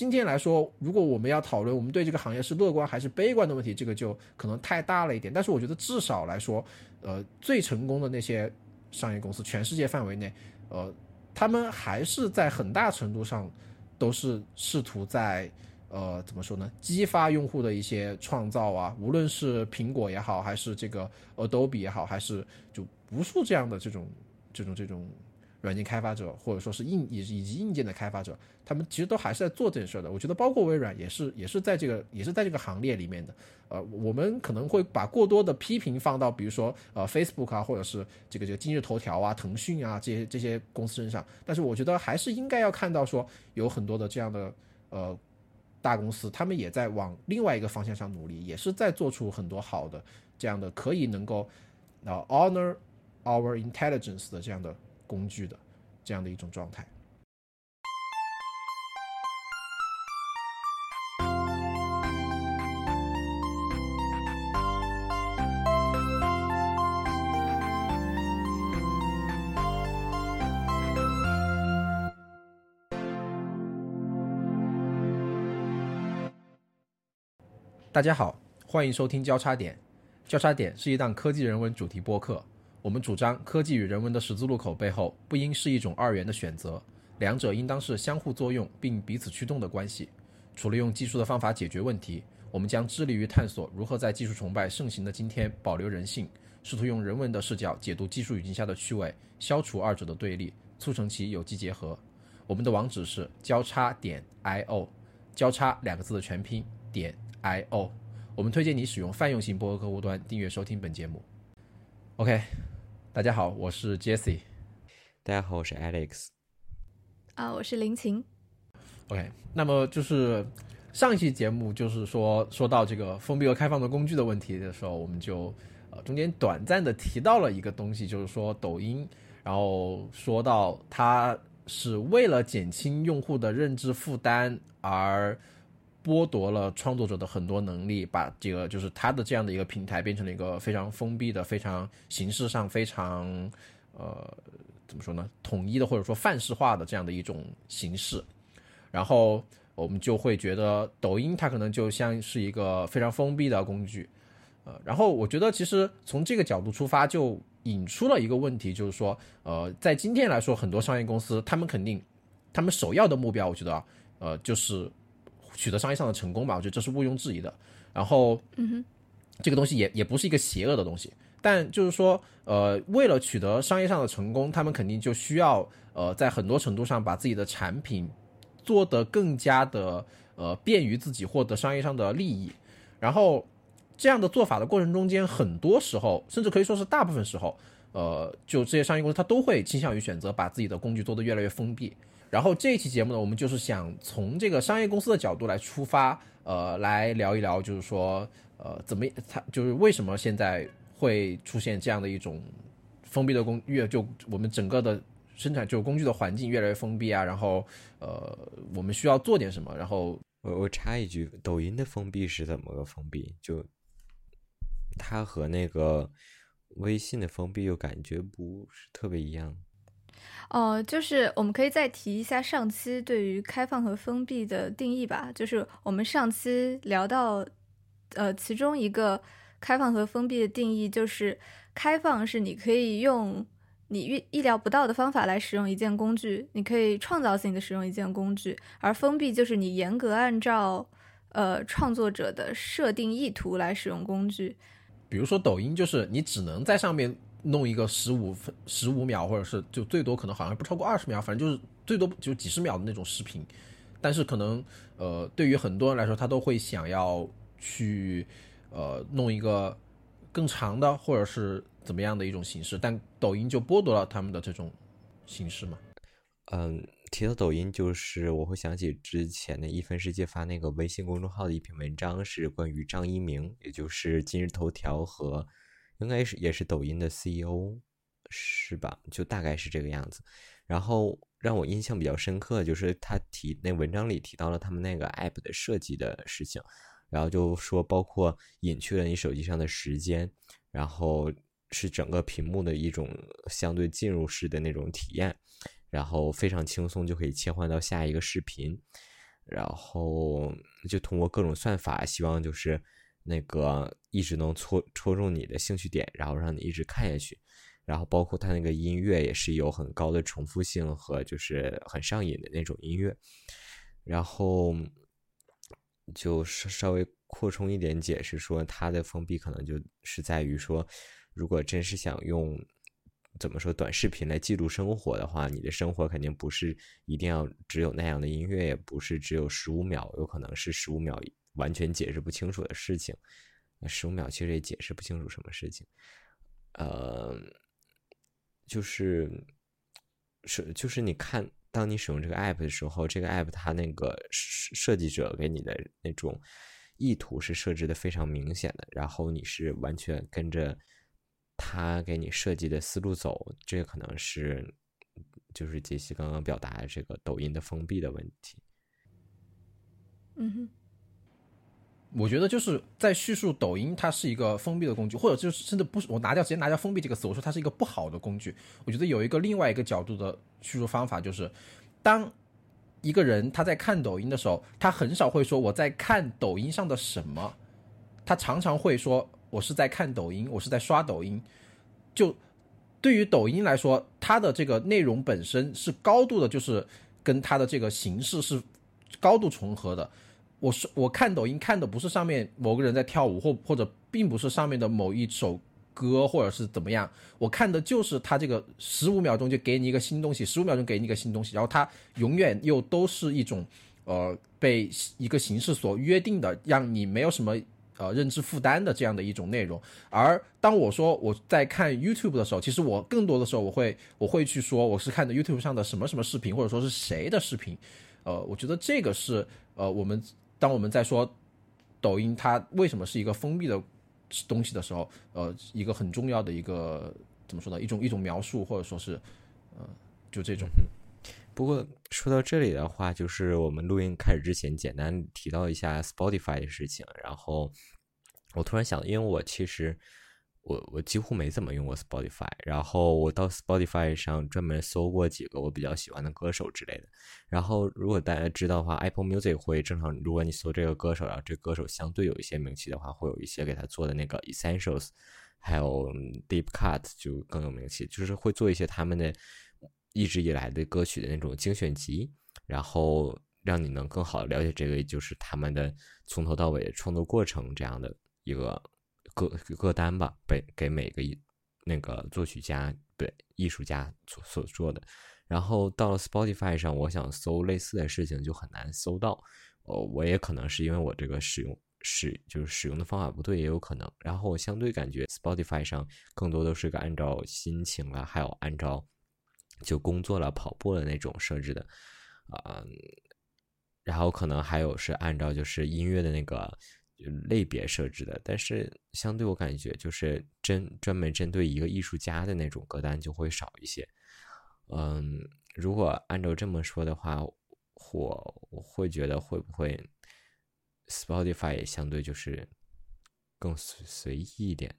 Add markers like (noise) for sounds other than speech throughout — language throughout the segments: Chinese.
今天来说，如果我们要讨论我们对这个行业是乐观还是悲观的问题，这个就可能太大了一点。但是我觉得至少来说，呃，最成功的那些商业公司，全世界范围内，呃，他们还是在很大程度上都是试图在。呃，怎么说呢？激发用户的一些创造啊，无论是苹果也好，还是这个 Adobe 也好，还是就无数这样的这种这种这种软件开发者，或者说是硬以以及硬件的开发者，他们其实都还是在做这件事的。我觉得，包括微软也是也是在这个也是在这个行列里面的。呃，我们可能会把过多的批评放到比如说呃 Facebook 啊，或者是这个这个今日头条啊、腾讯啊这些这些公司身上，但是我觉得还是应该要看到说有很多的这样的呃。大公司他们也在往另外一个方向上努力，也是在做出很多好的这样的可以能够呃 honor our intelligence 的这样的工具的这样的一种状态。大家好，欢迎收听交叉点。交叉点是一档科技人文主题播客。我们主张科技与人文的十字路口背后不应是一种二元的选择，两者应当是相互作用并彼此驱动的关系。除了用技术的方法解决问题，我们将致力于探索如何在技术崇拜盛行的今天保留人性，试图用人文的视角解读技术语境下的趣味，消除二者的对立，促成其有机结合。我们的网址是交叉点 i o，交叉两个字的全拼点。i o，我们推荐你使用泛用型播客客户端订阅收听本节目。OK，大家好，我是 Jesse。大家好，我是 Alex。啊，我是林晴。OK，那么就是上一期节目就是说说到这个封闭和开放的工具的问题的时候，我们就呃中间短暂的提到了一个东西，就是说抖音，然后说到它是为了减轻用户的认知负担而。剥夺了创作者的很多能力，把这个就是他的这样的一个平台变成了一个非常封闭的、非常形式上非常呃怎么说呢？统一的或者说范式化的这样的一种形式。然后我们就会觉得抖音它可能就像是一个非常封闭的工具。呃，然后我觉得其实从这个角度出发，就引出了一个问题，就是说，呃，在今天来说，很多商业公司他们肯定他们首要的目标，我觉得呃就是。取得商业上的成功吧，我觉得这是毋庸置疑的。然后，嗯哼，这个东西也也不是一个邪恶的东西，但就是说，呃，为了取得商业上的成功，他们肯定就需要呃，在很多程度上把自己的产品做得更加的呃便于自己获得商业上的利益。然后，这样的做法的过程中间，很多时候，甚至可以说是大部分时候，呃，就这些商业公司，它都会倾向于选择把自己的工具做得越来越封闭。然后这一期节目呢，我们就是想从这个商业公司的角度来出发，呃，来聊一聊，就是说，呃，怎么它就是为什么现在会出现这样的一种封闭的工越就我们整个的生产就工具的环境越来越封闭啊，然后呃，我们需要做点什么？然后我我插一句，抖音的封闭是怎么个封闭？就它和那个微信的封闭又感觉不是特别一样。哦，就是我们可以再提一下上期对于开放和封闭的定义吧。就是我们上期聊到，呃，其中一个开放和封闭的定义就是，开放是你可以用你预意料不到的方法来使用一件工具，你可以创造性的使用一件工具；而封闭就是你严格按照呃创作者的设定意图来使用工具。比如说抖音，就是你只能在上面。弄一个十五分十五秒，或者是就最多可能好像不超过二十秒，反正就是最多就几十秒的那种视频。但是可能呃，对于很多人来说，他都会想要去呃弄一个更长的，或者是怎么样的一种形式。但抖音就剥夺了他们的这种形式嘛。嗯，提到抖音，就是我会想起之前的一分世界发那个微信公众号的一篇文章，是关于张一鸣，也就是今日头条和。应该是也是抖音的 CEO，是吧？就大概是这个样子。然后让我印象比较深刻，就是他提那文章里提到了他们那个 app 的设计的事情，然后就说包括隐去了你手机上的时间，然后是整个屏幕的一种相对进入式的那种体验，然后非常轻松就可以切换到下一个视频。然后就通过各种算法，希望就是那个一直能戳戳中你的兴趣点，然后让你一直看下去。然后包括它那个音乐也是有很高的重复性和就是很上瘾的那种音乐。然后就稍稍微扩充一点解释说，它的封闭可能就是在于说，如果真是想用。怎么说？短视频来记录生活的话，你的生活肯定不是一定要只有那样的音乐，也不是只有十五秒，有可能是十五秒完全解释不清楚的事情。十五秒其实也解释不清楚什么事情。呃，就是是就是你看，当你使用这个 app 的时候，这个 app 它那个设计者给你的那种意图是设置的非常明显的，然后你是完全跟着。他给你设计的思路走，这可能是就是杰西刚刚表达的这个抖音的封闭的问题。嗯哼，我觉得就是在叙述抖音它是一个封闭的工具，或者就是甚至不是我拿掉直接拿掉封闭这个词，我说它是一个不好的工具。我觉得有一个另外一个角度的叙述方法，就是当一个人他在看抖音的时候，他很少会说我在看抖音上的什么，他常常会说。我是在看抖音，我是在刷抖音。就对于抖音来说，它的这个内容本身是高度的，就是跟它的这个形式是高度重合的。我是我看抖音看的不是上面某个人在跳舞，或或者并不是上面的某一首歌，或者是怎么样。我看的就是它这个十五秒钟就给你一个新东西，十五秒钟给你一个新东西，然后它永远又都是一种呃被一个形式所约定的，让你没有什么。呃，认知负担的这样的一种内容，而当我说我在看 YouTube 的时候，其实我更多的时候我会我会去说我是看的 YouTube 上的什么什么视频，或者说是谁的视频。呃，我觉得这个是呃我们当我们在说抖音它为什么是一个封闭的东西的时候，呃，一个很重要的一个怎么说呢？一种一种描述，或者说是呃，就这种。不过说到这里的话，就是我们录音开始之前，简单提到一下 Spotify 的事情。然后我突然想，因为我其实我我几乎没怎么用过 Spotify，然后我到 Spotify 上专门搜过几个我比较喜欢的歌手之类的。然后如果大家知道的话，Apple Music 会正常，如果你搜这个歌手，然后这歌手相对有一些名气的话，会有一些给他做的那个 Essentials，还有 Deep Cut 就更有名气，就是会做一些他们的。一直以来的歌曲的那种精选集，然后让你能更好的了解这个，就是他们的从头到尾的创作过程这样的一个歌歌单吧，给给每个那个作曲家对艺术家所所做的。然后到了 Spotify 上，我想搜类似的事情就很难搜到。哦，我也可能是因为我这个使用使就是使用的方法不对，也有可能。然后我相对感觉 Spotify 上更多都是个按照心情啊，还有按照。就工作了、跑步的那种设置的，啊，然后可能还有是按照就是音乐的那个类别设置的，但是相对我感觉就是针专门针对一个艺术家的那种歌单就会少一些。嗯，如果按照这么说的话，我我会觉得会不会 Spotify 也相对就是更随随意一点？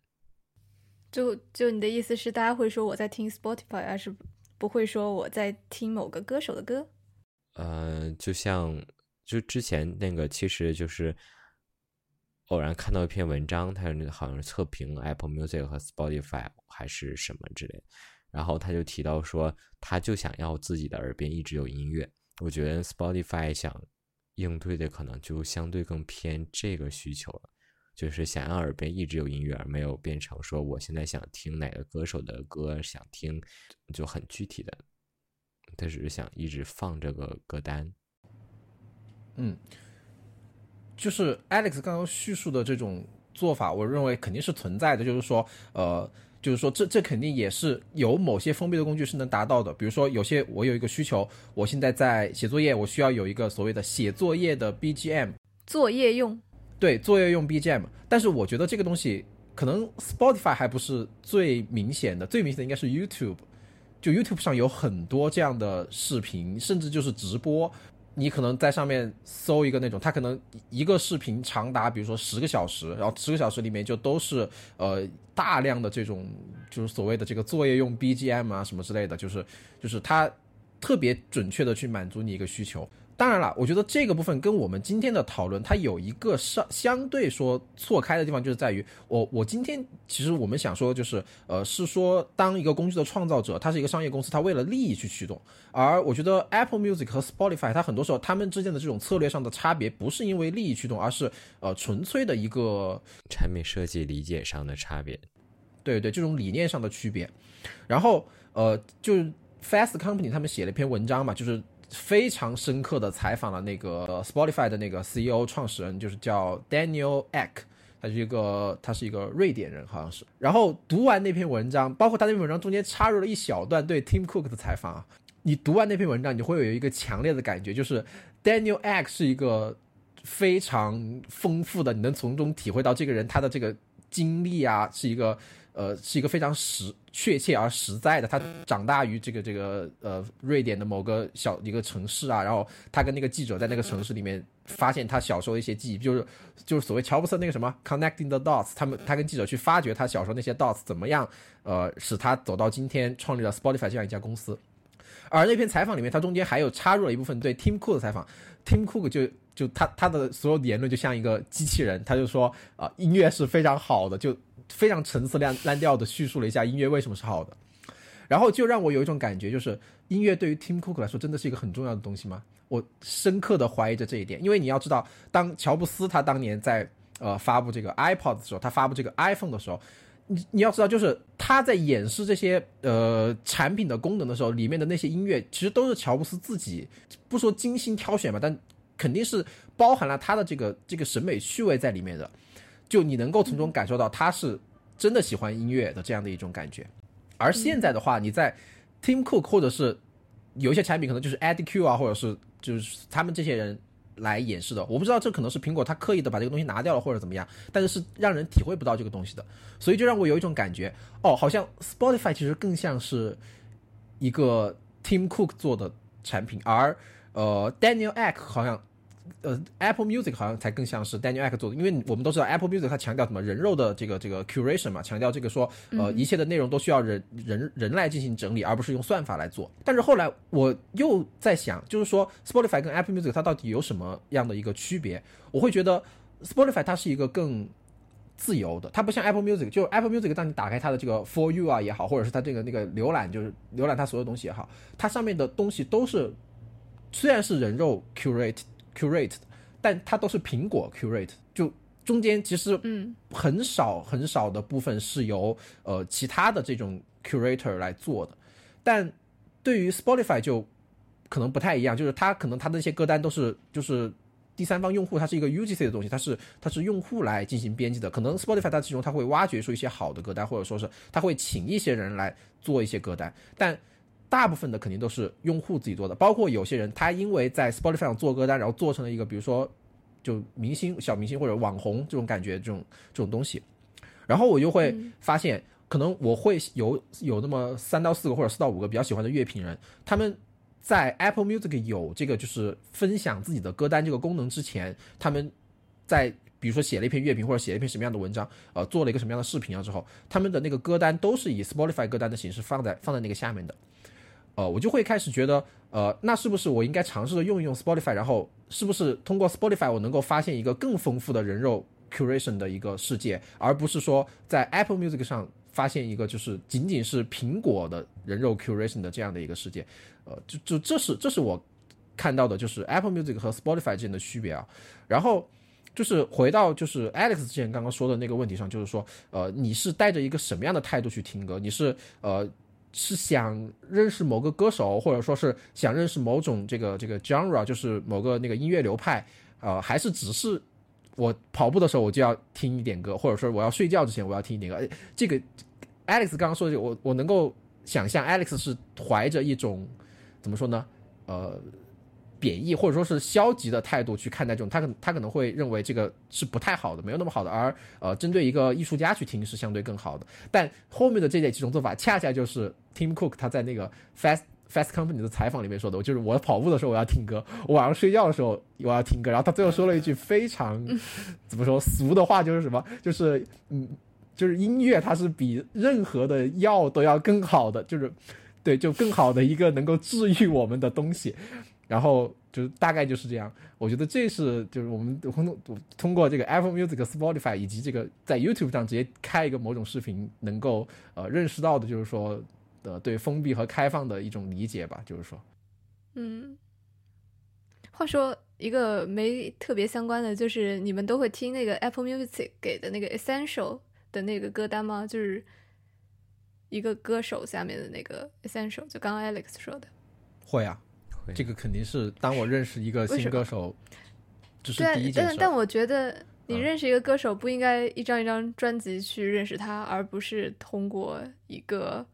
就就你的意思是，大家会说我在听 Spotify，而是？不会说我在听某个歌手的歌，呃，就像就之前那个，其实就是偶然看到一篇文章，他好像是测评 Apple Music 和 Spotify 还是什么之类，然后他就提到说，他就想要自己的耳边一直有音乐。我觉得 Spotify 想应对的可能就相对更偏这个需求了。就是想要耳边一直有音乐，而没有变成说我现在想听哪个歌手的歌，想听就很具体的，他只是想一直放这个歌单。嗯，就是 Alex 刚刚叙述的这种做法，我认为肯定是存在的。就是说，呃，就是说这这肯定也是有某些封闭的工具是能达到的。比如说，有些我有一个需求，我现在在写作业，我需要有一个所谓的写作业的 BGM，作业用。对，作业用 BGM，但是我觉得这个东西可能 Spotify 还不是最明显的，最明显的应该是 YouTube，就 YouTube 上有很多这样的视频，甚至就是直播，你可能在上面搜一个那种，它可能一个视频长达比如说十个小时，然后十个小时里面就都是呃大量的这种就是所谓的这个作业用 BGM 啊什么之类的，就是就是它特别准确的去满足你一个需求。当然了，我觉得这个部分跟我们今天的讨论，它有一个相相对说错开的地方，就是在于我我今天其实我们想说就是呃是说当一个工具的创造者，它是一个商业公司，它为了利益去驱动。而我觉得 Apple Music 和 Spotify 它很多时候他们之间的这种策略上的差别，不是因为利益驱动，而是呃纯粹的一个产品设计理解上的差别。对对，这种理念上的区别。然后呃就是 Fast Company 他们写了一篇文章嘛，就是。非常深刻的采访了那个 Spotify 的那个 CEO 创始人，就是叫 Daniel Ek，他是一个他是一个瑞典人，好像是。然后读完那篇文章，包括他那篇文章中间插入了一小段对 Tim Cook 的采访啊，你读完那篇文章，你会有一个强烈的感觉，就是 Daniel Ek 是一个非常丰富的，你能从中体会到这个人他的这个经历啊，是一个。呃，是一个非常实确切而实在的。他长大于这个这个呃瑞典的某个小一个城市啊，然后他跟那个记者在那个城市里面发现他小时候的一些记忆，就是就是所谓乔布斯那个什么 connecting the dots，他们他跟记者去发掘他小时候那些 dots 怎么样，呃，使他走到今天创立了 Spotify 这样一家公司。而那篇采访里面，他中间还有插入了一部分对 Tim Cook 的采访，Tim Cook 就就他他的所有言论就像一个机器人，他就说啊音乐是非常好的，就。非常陈词滥滥调的叙述了一下音乐为什么是好的，然后就让我有一种感觉，就是音乐对于 Tim Cook 来说真的是一个很重要的东西吗？我深刻的怀疑着这一点，因为你要知道，当乔布斯他当年在呃发布这个 iPod 的时候，他发布这个 iPhone 的时候，你你要知道，就是他在演示这些呃产品的功能的时候，里面的那些音乐其实都是乔布斯自己不说精心挑选吧，但肯定是包含了他的这个这个审美趣味在里面的。就你能够从中感受到他是真的喜欢音乐的这样的一种感觉，而现在的话，你在 Tim Cook 或者是有一些产品可能就是 Eddie Q 啊，或者是就是他们这些人来演示的，我不知道这可能是苹果他刻意的把这个东西拿掉了或者怎么样，但是是让人体会不到这个东西的，所以就让我有一种感觉，哦，好像 Spotify 其实更像是一个 Tim Cook 做的产品，而呃 Daniel Ek 好像。呃，Apple Music 好像才更像是 Daniel Ek 做的，因为我们都知道 Apple Music 它强调什么人肉的这个这个 curation 嘛，强调这个说呃一切的内容都需要人人人来进行整理，而不是用算法来做。但是后来我又在想，就是说 Spotify 跟 Apple Music 它到底有什么样的一个区别？我会觉得 Spotify 它是一个更自由的，它不像 Apple Music，就 Apple Music 当你打开它的这个 For You 啊也好，或者是它这个那个浏览就是浏览它所有东西也好，它上面的东西都是虽然是人肉 curate。curate，但它都是苹果 curate，就中间其实嗯很少很少的部分是由呃其他的这种 curator 来做的，但对于 Spotify 就可能不太一样，就是它可能它的那些歌单都是就是第三方用户，它是一个 UGC 的东西，它是它是用户来进行编辑的，可能 Spotify 它其中它会挖掘出一些好的歌单，或者说是它会请一些人来做一些歌单，但。大部分的肯定都是用户自己做的，包括有些人他因为在 Spotify 上做歌单，然后做成了一个比如说就明星、小明星或者网红这种感觉，这种这种东西，然后我就会发现，可能我会有有那么三到四个或者四到五个比较喜欢的乐评人，他们在 Apple Music 有这个就是分享自己的歌单这个功能之前，他们在比如说写了一篇乐评或者写了一篇什么样的文章，呃，做了一个什么样的视频啊之后，他们的那个歌单都是以 Spotify 歌单的形式放在放在那个下面的。呃，我就会开始觉得，呃，那是不是我应该尝试着用一用 Spotify，然后是不是通过 Spotify 我能够发现一个更丰富的人肉 curation 的一个世界，而不是说在 Apple Music 上发现一个就是仅仅是苹果的人肉 curation 的这样的一个世界，呃，就就这是这是我看到的，就是 Apple Music 和 Spotify 之间的区别啊。然后就是回到就是 Alex 之前刚刚说的那个问题上，就是说，呃，你是带着一个什么样的态度去听歌？你是呃。是想认识某个歌手，或者说是想认识某种这个这个 genre，就是某个那个音乐流派，呃，还是只是我跑步的时候我就要听一点歌，或者说我要睡觉之前我要听一点歌。这个 Alex 刚刚说的，我我能够想象 Alex 是怀着一种怎么说呢？呃。贬义或者说是消极的态度去看待这种，他可他可能会认为这个是不太好的，没有那么好的。而呃，针对一个艺术家去听是相对更好的。但后面的这几种做法，恰恰就是 Tim Cook 他在那个 Fast Fast Company 的采访里面说的，就是我跑步的时候我要听歌，我晚上睡觉的时候我要听歌。然后他最后说了一句非常怎么说俗的话，就是什么，就是嗯，就是音乐它是比任何的药都要更好的，就是对，就更好的一个能够治愈我们的东西。然后就大概就是这样。我觉得这是就是我们通通过这个 Apple Music、Spotify 以及这个在 YouTube 上直接开一个某种视频，能够呃认识到的，就是说呃对封闭和开放的一种理解吧，就是说，嗯。话说一个没特别相关的，就是你们都会听那个 Apple Music 给的那个 Essential 的那个歌单吗？就是一个歌手下面的那个 Essential，就刚刚 Alex 说的。会啊，会这个肯定是当我认识一个新歌手，这是第一，件事。但但我觉得你嗯认识一个歌手不应该一张一张专辑去认识他，而不是通过一个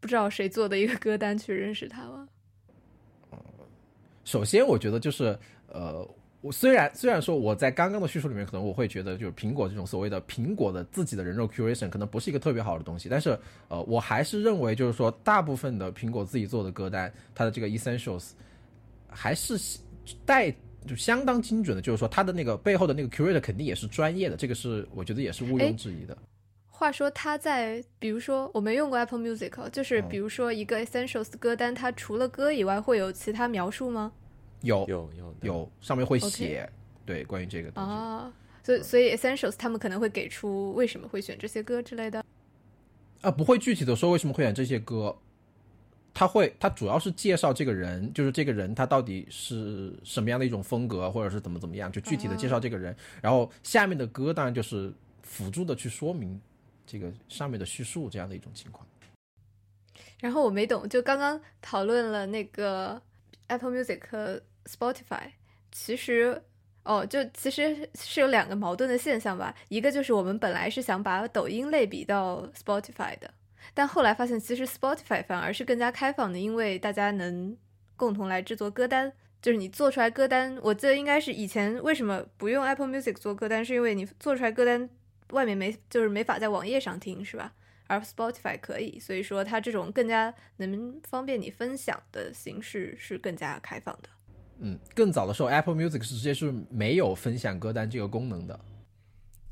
不知道谁做的一个歌单去认识他吗？首先，我觉得就是呃，我虽然虽然说我在刚刚的叙述里面，可能我会觉得就是苹果这种所谓的苹果的自己的人肉 curation 可能不是一个特别好的东西，但是呃，我还是认为就是说大部分的苹果自己做的歌单，它的这个 essentials 还是带就相当精准的，就是说他的那个背后的那个 curator 肯定也是专业的，这个是我觉得也是毋哎庸置疑的。话说他在，比如说我没用过 Apple Music，哦就是嗯比如说一个 Essentials 歌单，它除了歌以外会有其他描述吗？有有有有上面会写对关于这个东西。啊，所以所以 Essentials 他们可能会给出为什么会选这些歌之类的。啊，不会具体的说为什么会选这些歌，他会他主要是介绍这个人，就是这个人他到底是什么样的一种风格，或者是怎么怎么样，就具体的介绍这个人。然后下面的歌当然就是辅助的去说明这个上面的叙述这样的一种情况。然后我没懂，就刚刚讨论了那个 Apple Music 和 Spotify，其实哦，就其实是有两个矛盾的现象吧。一个就是我们本来是想把抖音类比到 Spotify 的，但后来发现其实 Spotify 反而是更加开放的，因为大家能共同来制作歌单。就是你做出来歌单，我记得应该是以前为什么不用 Apple Music 做歌单，是因为你做出来歌单外面没就是没法在网页上听，是吧？而 Spotify 可以，所以说它这种更加能方便你分享的形式是更加开放的。嗯，更早的时候，Apple Music 是直接是没有分享歌单这个功能的。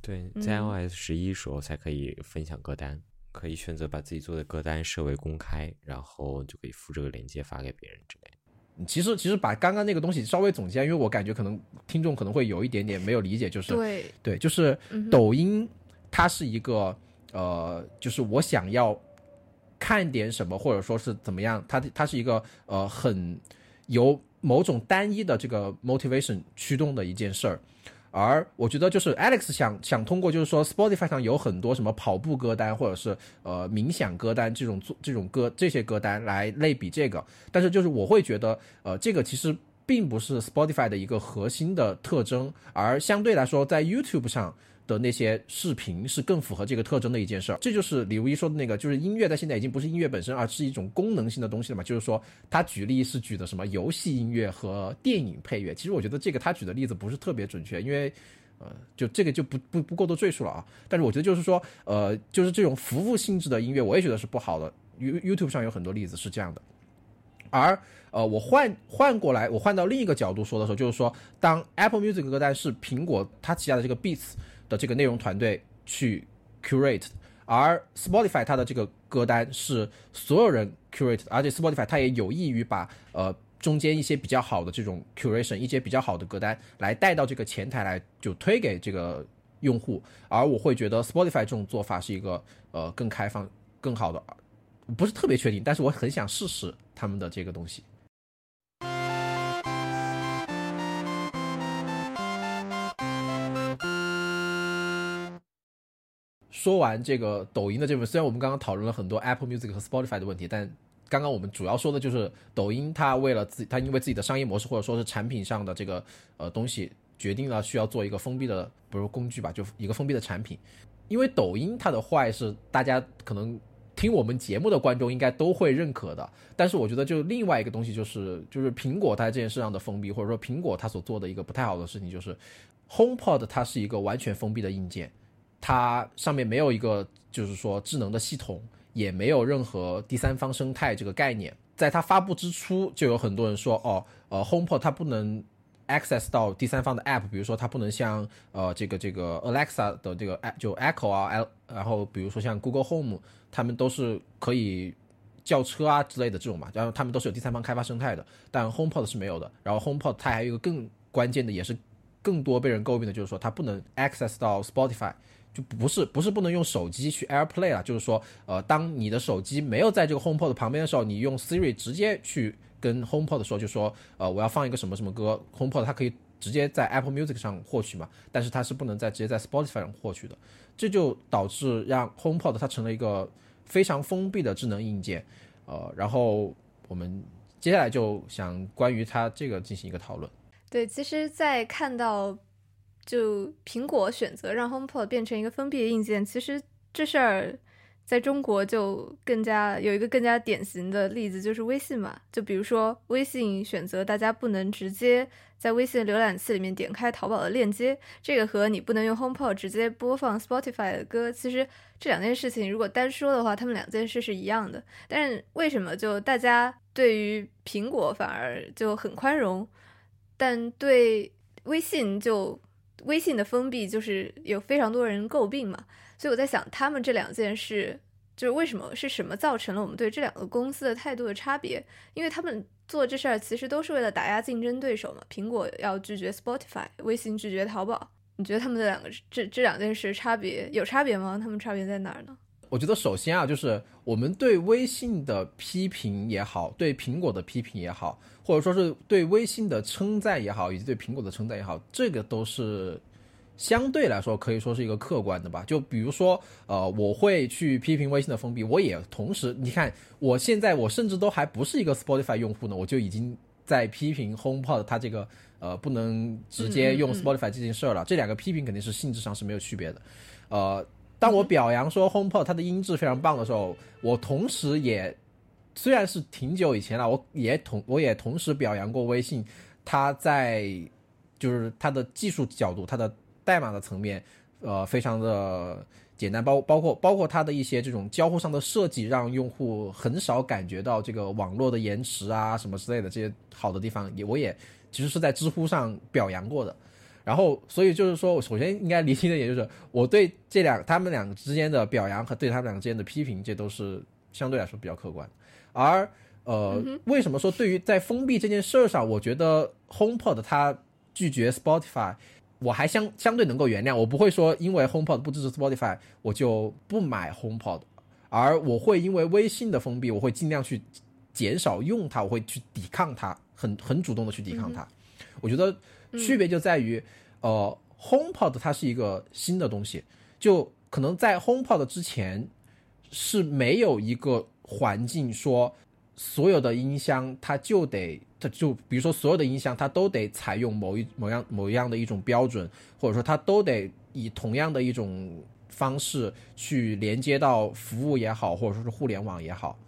对，在嗯 iOS 十一时候才可以分享歌单，可以选择把自己做的歌单设为公开，然后就可以附这个链接发给别人之类的。其实其实把刚刚那个东西稍微总结，因为我感觉可能听众可能会有一点点没有理解，就是对，对，就是抖音，它是一个呃，就是我想要看点什么，或者说是怎么样，它它是一个呃很由某种单一的这个 motivation 驱动的一件事儿。而我觉得就是 Alex 想想通过就是说 Spotify 上有很多什么跑步歌单或者是呃冥想歌单这种这种歌这些歌单来类比这个，但是就是我会觉得呃这个其实并不是 Spotify 的一个核心的特征，而相对来说在 YouTube 上。的那些视频是更符合这个特征的一件事儿，这就是李如一说的那个，就是音乐在现在已经不是音乐本身，而是一种功能性的东西了嘛。就是说，他举例是举的什么游戏音乐和电影配乐，其实我觉得这个他举的例子不是特别准确，因为呃，就这个就不不不过多赘述了啊。但是我觉得就是说，呃，就是这种服务性质的音乐，我也觉得是不好的。You YouTube 上有很多例子是这样的，而呃，我换换过来，我换到另一个角度说的时候，就是说，当 Apple Music 歌单是苹果它旗下的这个 Beats 的这个内容团队去 curate，而 Spotify 它的这个歌单是所有人 curate，而且 Spotify 它也有意于把呃中间一些比较好的这种 curation，一些比较好的歌单来带到这个前台来，就推给这个用户。而我会觉得 Spotify 这种做法是一个呃更开放、更好的，不是特别确定，但是我很想试试他们的这个东西。说完这个抖音的这部分，虽然我们刚刚讨论了很多 Apple Music 和 Spotify 的问题，但刚刚我们主要说的就是抖音，它为了自，它因为自己的商业模式或者说是产品上的这个呃东西，决定了需要做一个封闭的，比如工具吧，就一个封闭的产品。因为抖音它的坏是大家可能听我们节目的观众应该都会认可的，但是我觉得就另外一个东西就是就是苹果它这件事上的封闭，或者说苹果它所做的一个不太好的事情就是 HomePod 它是一个完全封闭的硬件。它上面没有一个就是说智能的系统，也没有任何第三方生态这个概念。在它发布之初，就有很多人说，哦，呃，HomePod 它不能 access 到第三方的 app，比如说它不能像呃这个这个 Alexa 的这个就 Echo 啊，然后比如说像 Google Home，他们都是可以轿车啊之类的这种嘛，然后他们都是有第三方开发生态的，但 HomePod 是没有的。然后 HomePod 它还有一个更关键的，也是更多被人诟病的，就是说它不能 access 到 Spotify，就不是不是不能用手机去 AirPlay 了，就是说，呃，当你的手机没有在这个 HomePod 旁边的时候，你用 Siri 直接去跟 HomePod 说，就说，呃，我要放一个什么什么歌，HomePod 它可以直接在 Apple Music 上获取嘛，但是它是不能在直接在 Spotify 上获取的，这就导致让 HomePod 它成了一个非常封闭的智能硬件。呃，然后我们接下来就想关于它这个进行一个讨论。对，其实，在看到就苹果选择让 HomePod 变成一个封闭的硬件，其实这事儿在中国就更加有一个更加典型的例子，就是微信嘛。就比如说微信选择大家不能直接在微信浏览器里面点开淘宝的链接，这个和你不能用 HomePod 直接播放 Spotify 的歌，其实这两件事情如果单说的话，他们两件事是一样的。但是为什么就大家对于苹果反而就很宽容？但对微信就微信的封闭就是有非常多人诟病嘛，所以我在想，他们这两件事就是为什么是什么造成了我们对这两个公司的态度的差别？因为他们做这事儿其实都是为了打压竞争对手嘛。苹果要拒绝 Spotify，微信拒绝淘宝，你觉得他们的两个这这两件事差别有差别吗？他们差别在哪儿呢？我觉得首先啊，就是我们对微信的批评也好，对苹果的批评也好，或者说是对微信的称赞也好，以及对苹果的称赞也好，这个都是相对来说可以说是一个客观的吧。就比如说，呃，我会去批评微信的封闭，我也同时，你看，我现在我甚至都还不是一个 Spotify 用户呢，我就已经在批评 HomePod 它这个呃不能直接用 Spotify 这件事儿了。这两个批评肯定是性质上是没有区别的，呃。当我表扬说 HomePod 它的音质非常棒的时候，我同时也虽然是挺久以前了，我也同我也同时表扬过微信，它在就是它的技术角度、它的代码的层面，呃，非常的简单，包包括包括它的一些这种交互上的设计，让用户很少感觉到这个网络的延迟啊什么之类的这些好的地方，也我也其实是在知乎上表扬过的。然后，所以就是说，我首先应该厘清的，也就是我对这两他们两个之间的表扬和对他们两个之间的批评，这都是相对来说比较客观。而呃，为什么说对于在封闭这件事儿上，我觉得 HomePod 它拒绝 Spotify，我还相相对能够原谅。我不会说因为 HomePod 不支持 Spotify，我就不买 HomePod，而我会因为微信的封闭，我会尽量去减少用它，我会去抵抗它，很很主动的去抵抗它。我觉得。区别就在于，呃，HomePod 它是一个新的东西，就可能在 HomePod 之前是没有一个环境说所有的音箱它就得，它就比如说所有的音箱它都得采用某一某样某一样的一种标准，或者说它都得以同样的一种方式去连接到服务也好，或者说是互联网也好。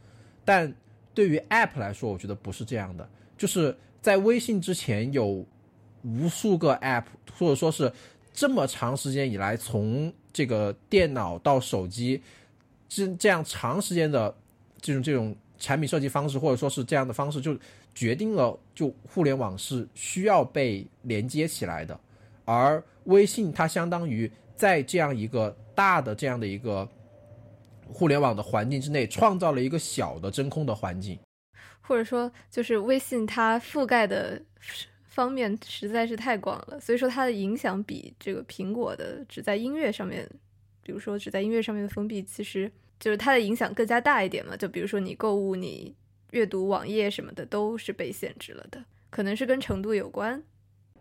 但对于 App 来说，我觉得不是这样的，就是在微信之前有。无数个 App，或者说是这么长时间以来，从这个电脑到手机，这这样长时间的这种这种产品设计方式，或者说是这样的方式，就决定了就互联网是需要被连接起来的。而微信它相当于在这样一个大的这样的一个互联网的环境之内，创造了一个小的真空的环境，或者说就是微信它覆盖的。方面实在是太广了，所以说它的影响比这个苹果的只在音乐上面，比如说只在音乐上面的封闭，其实就是它的影响更加大一点嘛。就比如说你购物、你阅读网页什么的都是被限制了的，可能是跟程度有关。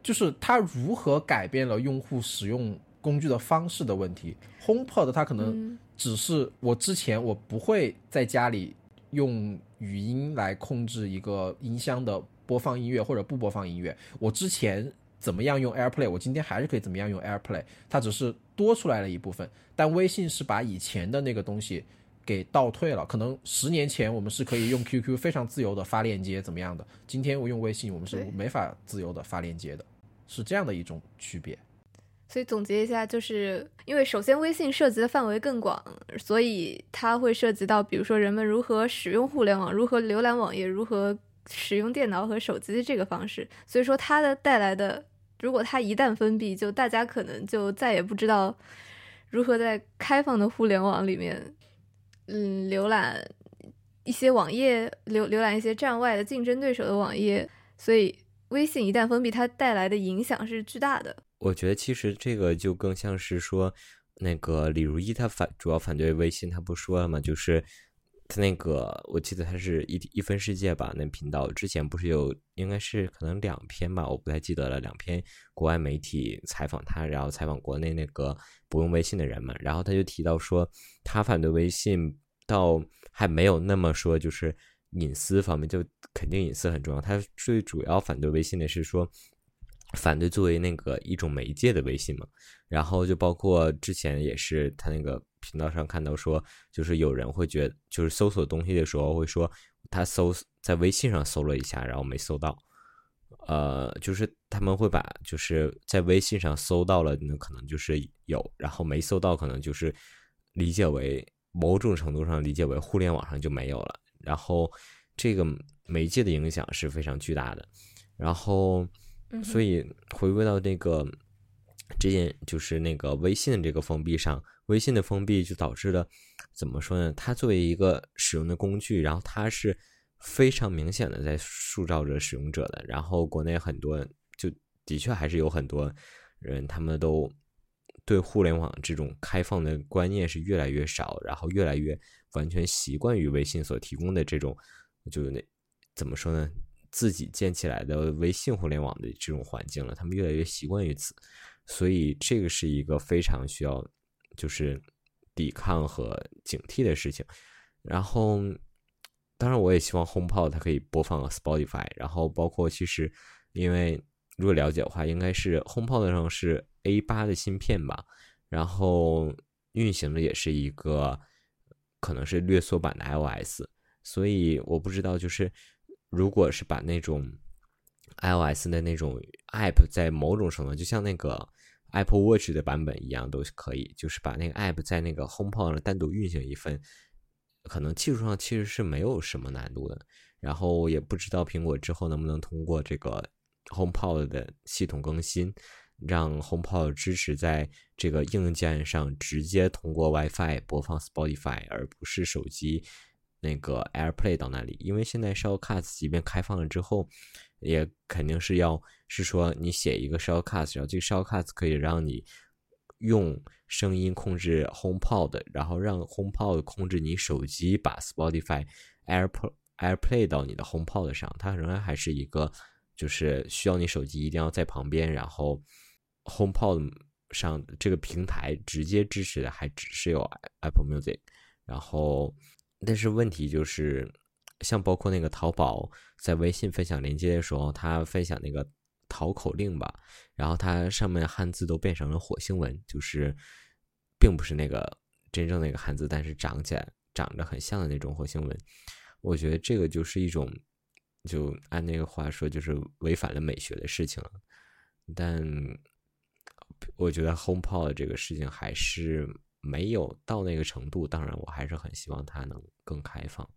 就是它如何改变了用户使用工具的方式的问题。HomePod 它可能只是我之前我不会在家里用语音来控制一个音箱的。播放音乐或者不播放音乐，我之前怎么样用 AirPlay，我今天还是可以怎么样用 AirPlay，它只是多出来了一部分。但微信是把以前的那个东西给倒退了，可能十年前我们是可以用 (laughs) QQ 非常自由的发链接怎么样的，今天我用微信我们是没法自由的发链接的，是这样的一种区别。所以总结一下，就是因为首先微信涉及的范围更广，所以它会涉及到比如说人们如何使用互联网，如何浏览网页，如何。使用电脑和手机这个方式，所以说它的带来的，如果它一旦封闭，就大家可能就再也不知道如何在开放的互联网里面，嗯，浏览一些网页浏浏览一些站外的竞争对手的网页，所以微信一旦封闭，它带来的影响是巨大的。我觉得其实这个就更像是说，那个李如一他反主要反对微信，他不说了吗？就是他那个我记得他是一一分世界吧，那频道之前不是有应该是可能两篇吧，我不太记得了，两篇国外媒体采访他，然后采访国内那个不用微信的人嘛，然后他就提到说他反对微信，到还没有那么说就是隐私方面，就肯定隐私很重要。他最主要反对微信的是说。反对作为那个一种媒介的微信嘛，然后就包括之前也是他那个频道上看到说，就是有人会觉得，就是搜索东西的时候会说他搜在微信上搜了一下，然后没搜到，呃，就是他们会把就是在微信上搜到了，那可能就是有，然后没搜到，可能就是理解为某种程度上理解为互联网上就没有了，然后这个媒介的影响是非常巨大的，然后。所以回归到那个这件，就是那个微信的这个封闭上，微信的封闭就导致了怎么说呢？它作为一个使用的工具，然后它是非常明显的在塑造着使用者的。然后国内很多就的确还是有很多人，他们都对互联网这种开放的观念是越来越少，然后越来越完全习惯于微信所提供的这种，就那怎么说呢？自己建起来的微信互联网的这种环境了，他们越来越习惯于此，所以这个是一个非常需要就是抵抗和警惕的事情。然后，当然我也希望 HomePod 它可以播放 Spotify，然后包括其实因为如果了解的话，应该是 HomePod 上是 A 八的芯片吧，然后运行的也是一个可能是略缩版的 iOS，所以我不知道就是。如果是把那种 iOS 的那种 App 在某种程度，就像那个 Apple Watch 的版本一样，都可以，就是把那个 App 在那个 HomePod 上单独运行一份，可能技术上其实是没有什么难度的。然后也不知道苹果之后能不能通过这个 HomePod 的系统更新，让 HomePod 支持在这个硬件上直接通过 WiFi 播放 Spotify，而不是手机。那个 AirPlay 到那里，因为现在 Shortcuts 即便开放了之后，也肯定是要是说你写一个 shortcut，然后这个 shortcut 可以让你用声音控制 HomePod，然后让 HomePod 控制你手机把 Spotify AirPlay AirPlay 到你的 HomePod 上，它仍然还是一个就是需要你手机一定要在旁边，然后 HomePod 上这个平台直接支持的还只是有 Apple Music，然后。但是问题就是，像包括那个淘宝在微信分享链接的时候，它分享那个淘口令吧，然后它上面汉字都变成了火星文，就是并不是那个真正那个汉字，但是长起来长得很像的那种火星文。我觉得这个就是一种，就按那个话说，就是违反了美学的事情。但我觉得 HomePod 这个事情还是。没有到那个程度，当然我还是很希望它能更开放。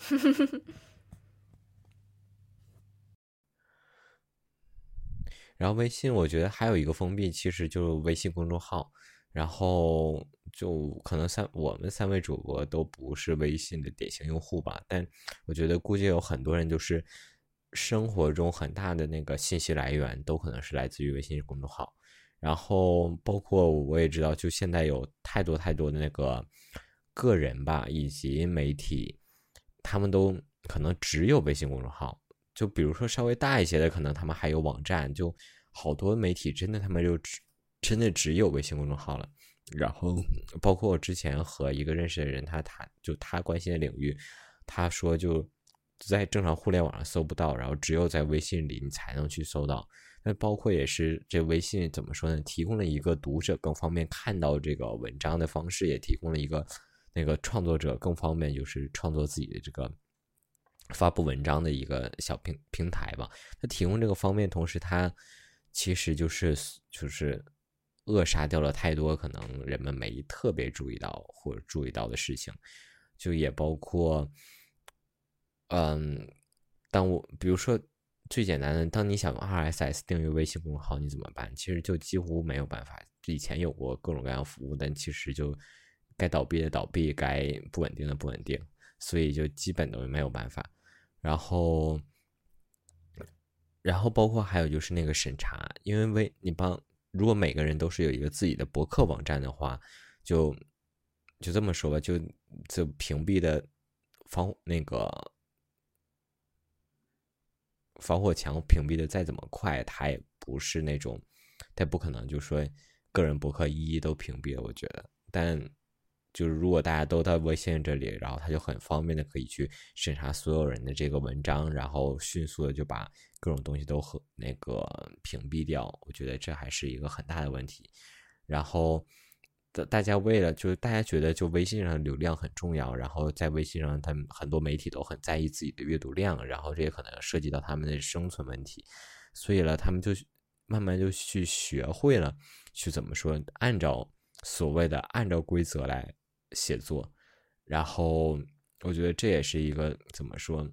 呵呵呵然后微信，我觉得还有一个封闭，其实就是微信公众号。然后就可能三我们三位主播都不是微信的典型用户吧，但我觉得估计有很多人就是生活中很大的那个信息来源都可能是来自于微信公众号。然后包括我也知道，就现在有太多太多的那个个人吧，以及媒体，他们都可能只有微信公众号。就比如说稍微大一些的，可能他们还有网站。就好多媒体真的他们就只真的只有微信公众号了。然后包括我之前和一个认识的人，他谈就他关心的领域，他说就在正常互联网上搜不到，然后只有在微信里你才能去搜到。那包括也是这微信怎么说呢？提供了一个读者更方便看到这个文章的方式，也提供了一个那个创作者更方便就是创作自己的这个发布文章的一个小平平台吧。它提供这个方便，同时它其实就是就是扼杀掉了太多可能人们没特别注意到或者注意到的事情，就也包括嗯，当我比如说。最简单的，当你想用 RSS 订阅微信公众号，你怎么办？其实就几乎没有办法。以前有过各种各样服务，但其实就该倒闭的倒闭，该不稳定的不稳定，所以就基本都没有办法。然后，然后包括还有就是那个审查，因为为你帮如果每个人都是有一个自己的博客网站的话，就就这么说吧，就就屏蔽的防那个防火墙屏蔽的再怎么快，它也不是那种，它不可能就说个人博客一一都屏蔽了。我觉得，但。就是如果大家都在微信这里，然后他就很方便的可以去审查所有人的这个文章，然后迅速的就把各种东西都和那个屏蔽掉。我觉得这还是一个很大的问题。然后大大家为了就是大家觉得就微信上流量很重要，然后在微信上他们很多媒体都很在意自己的阅读量，然后这也可能涉及到他们的生存问题，所以呢，他们就慢慢就去学会了去怎么说，按照所谓的按照规则来。写作，然后我觉得这也是一个怎么说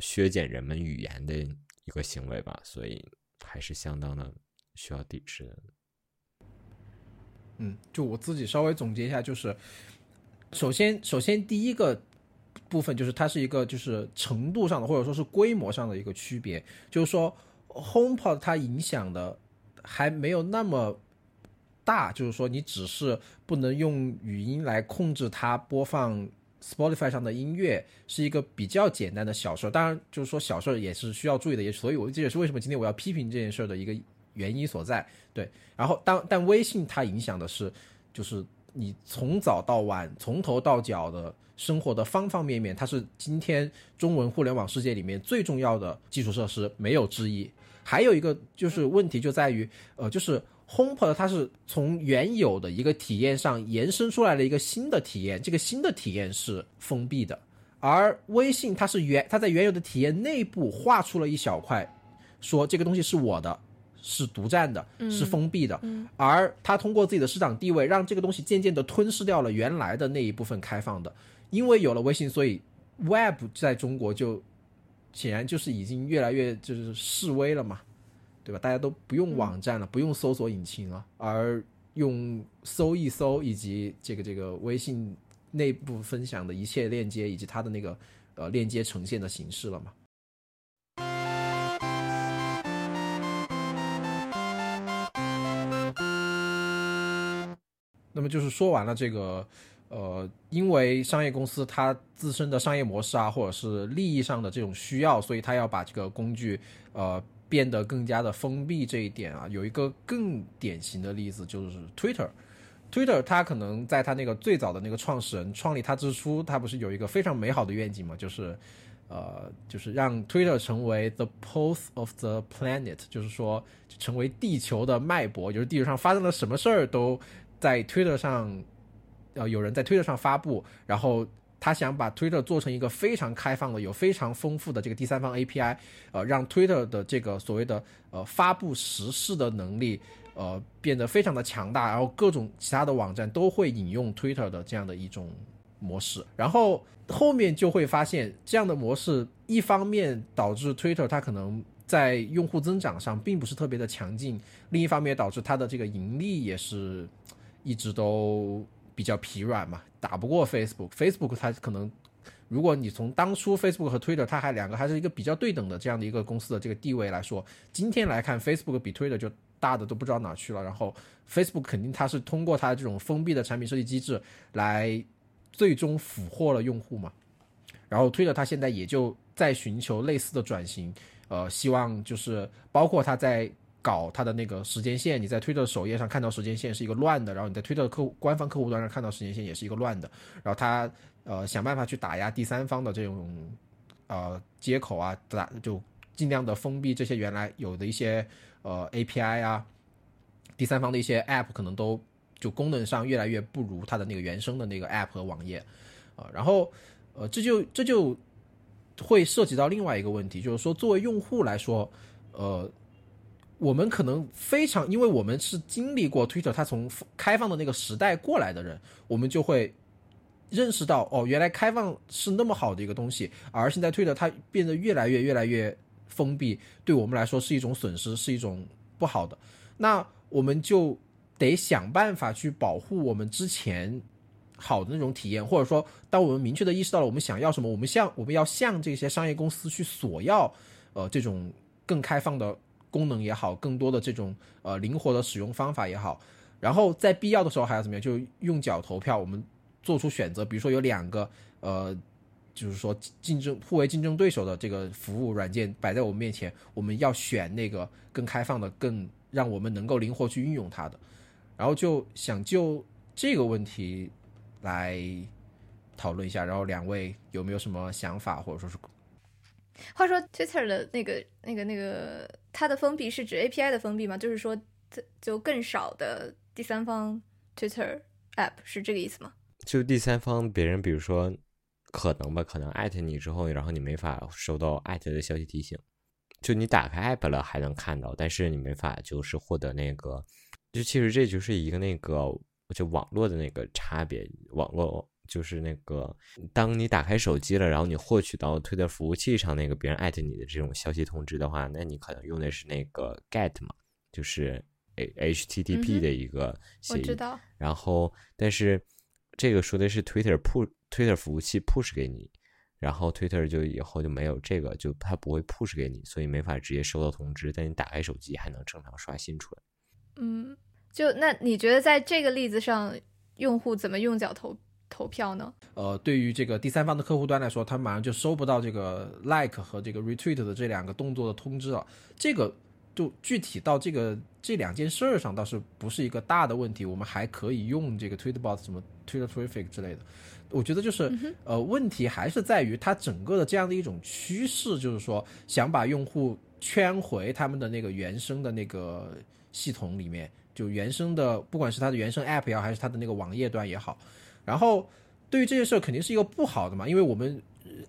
削减人们语言的一个行为吧，所以还是相当的需要抵制的。嗯，就我自己稍微总结一下，就是首先，首先第一个部分就是它是一个就是程度上的或者说是规模上的一个区别，就是说 HomePod 它影响的还没有那么。大就是说，你只是不能用语音来控制它播放 Spotify 上的音乐，是一个比较简单的小事。当然，就是说小事也是需要注意的，也所以，我这也是为什么今天我要批评这件事的一个原因所在。对，然后当但微信它影响的是，就是你从早到晚，从头到脚的生活的方方面面，它是今天中文互联网世界里面最重要的基础设施，没有之一。还有一个就是问题就在于，呃，就是。HomePod 它是从原有的一个体验上延伸出来的一个新的体验，这个新的体验是封闭的，而微信它是原它在原有的体验内部画出了一小块，说这个东西是我的，是独占的，是封闭的，而它通过自己的市场地位，让这个东西渐渐的吞噬掉了原来的那一部分开放的，因为有了微信，所以 Web 在中国就显然就是已经越来越就是示威了嘛。对吧？大家都不用网站了，不用搜索引擎了，而用搜一搜以及这个这个微信内部分享的一切链接，以及它的那个呃链接呈现的形式了嘛？那么就是说完了这个呃，因为商业公司它自身的商业模式啊，或者是利益上的这种需要，所以它要把这个工具呃。变得更加的封闭这一点啊，有一个更典型的例子就是 Twitter。Twitter 它可能在它那个最早的那个创始人创立它之初，它不是有一个非常美好的愿景嘛？就是，呃，就是让 Twitter 成为 the pulse of the planet，就是说成为地球的脉搏，就是地球上发生了什么事儿都在 Twitter 上，呃，有人在 Twitter 上发布，然后。他想把 Twitter 做成一个非常开放的、有非常丰富的这个第三方 API，呃，让 Twitter 的这个所谓的呃发布实事的能力，呃，变得非常的强大，然后各种其他的网站都会引用 Twitter 的这样的一种模式，然后后面就会发现这样的模式，一方面导致 Twitter 它可能在用户增长上并不是特别的强劲，另一方面导致它的这个盈利也是一直都。比较疲软嘛，打不过 Facebook。Facebook 它可能，如果你从当初 Facebook 和 Twitter 它还两个还是一个比较对等的这样的一个公司的这个地位来说，今天来看 Facebook 比 Twitter 就大的都不知道哪去了。然后 Facebook 肯定它是通过它这种封闭的产品设计机制来最终俘获了用户嘛。然后 Twitter 它现在也就在寻求类似的转型，呃，希望就是包括它在。搞它的那个时间线，你在推特首页上看到时间线是一个乱的，然后你在推特客户官方客户端上看到时间线也是一个乱的，然后他呃想办法去打压第三方的这种呃接口啊，打就尽量的封闭这些原来有的一些呃 API 啊，第三方的一些 App 可能都就功能上越来越不如它的那个原生的那个 App 和网页啊，然后呃这就这就会涉及到另外一个问题，就是说作为用户来说，呃。我们可能非常，因为我们是经历过 Twitter 它从开放的那个时代过来的人，我们就会认识到，哦，原来开放是那么好的一个东西，而现在 Twitter 它变得越来越越来越封闭，对我们来说是一种损失，是一种不好的。那我们就得想办法去保护我们之前好的那种体验，或者说，当我们明确的意识到了我们想要什么，我们向我们要向这些商业公司去索要，呃，这种更开放的功能也好，更多的这种呃灵活的使用方法也好，然后在必要的时候还要怎么样，就用脚投票，我们做出选择，比如说有两个呃，就是说竞争互为竞争对手的这个服务软件摆在我们面前，我们要选那个更开放的、更让我们能够灵活去运用它的，然后就想就这个问题。来讨论一下，然后两位有没有什么想法，或者说是？话说，Twitter 的那个、那个、那个，它的封闭是指 API 的封闭吗？就是说，就更少的第三方 Twitter app 是这个意思吗？就第三方别人，比如说，可能吧，可能艾特你之后，然后你没法收到艾特的消息提醒。就你打开 app 了还能看到，但是你没法就是获得那个。就其实这就是一个那个。就网络的那个差别，网络就是那个，当你打开手机了，然后你获取到推特服务器上那个别人艾特你的这种消息通知的话，那你可能用的是那个 get 嘛，就是 H T T P 的一个协议。然后，但是这个说的是 Twitter push Twitter 服务器 push 给你，然后 Twitter 就以后就没有这个，就它不会 push 给你，所以没法直接收到通知，但你打开手机还能正常刷新出来。嗯。就那你觉得在这个例子上，用户怎么用脚投投票呢？呃，对于这个第三方的客户端来说，他马上就收不到这个 like 和这个 retweet 的这两个动作的通知了。这个就具体到这个这两件事儿上，倒是不是一个大的问题。我们还可以用这个 Tweetbot 什么 Twitter Traffic 之类的。我觉得就是呃，问题还是在于它整个的这样的一种趋势，就是说想把用户圈回他们的那个原生的那个系统里面。就原生的，不管是它的原生 App 也好，还是它的那个网页端也好，然后对于这件事肯定是一个不好的嘛，因为我们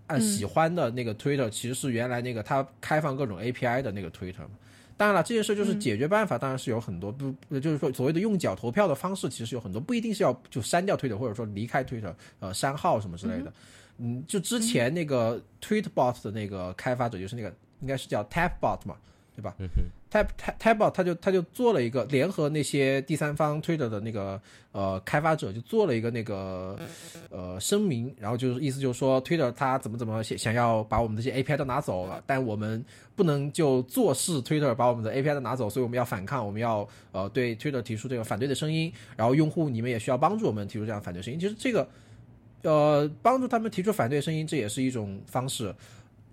按喜欢的那个 Twitter 其实是原来那个它开放各种 API 的那个 Twitter 嘛。当然了，这件事就是解决办法，当然是有很多，不就是说所谓的用脚投票的方式，其实有很多，不一定是要就删掉 Twitter，或者说离开 Twitter，呃，删号什么之类的。嗯，就之前那个 Tweetbot 的那个开发者，就是那个应该是叫 Tapbot 嘛。对吧？Tab Tab Tab 他就他就做了一个联合那些第三方 Twitter 的那个呃开发者，就做了一个那个呃声明，然后就是意思就是说 Twitter 他怎么怎么想想要把我们这些 API 都拿走了，但我们不能就坐视 Twitter 把我们的 API 都拿走，所以我们要反抗，我们要呃对 Twitter 提出这个反对的声音，然后用户你们也需要帮助我们提出这样反对声音。其实这个呃帮助他们提出反对声音，这也是一种方式。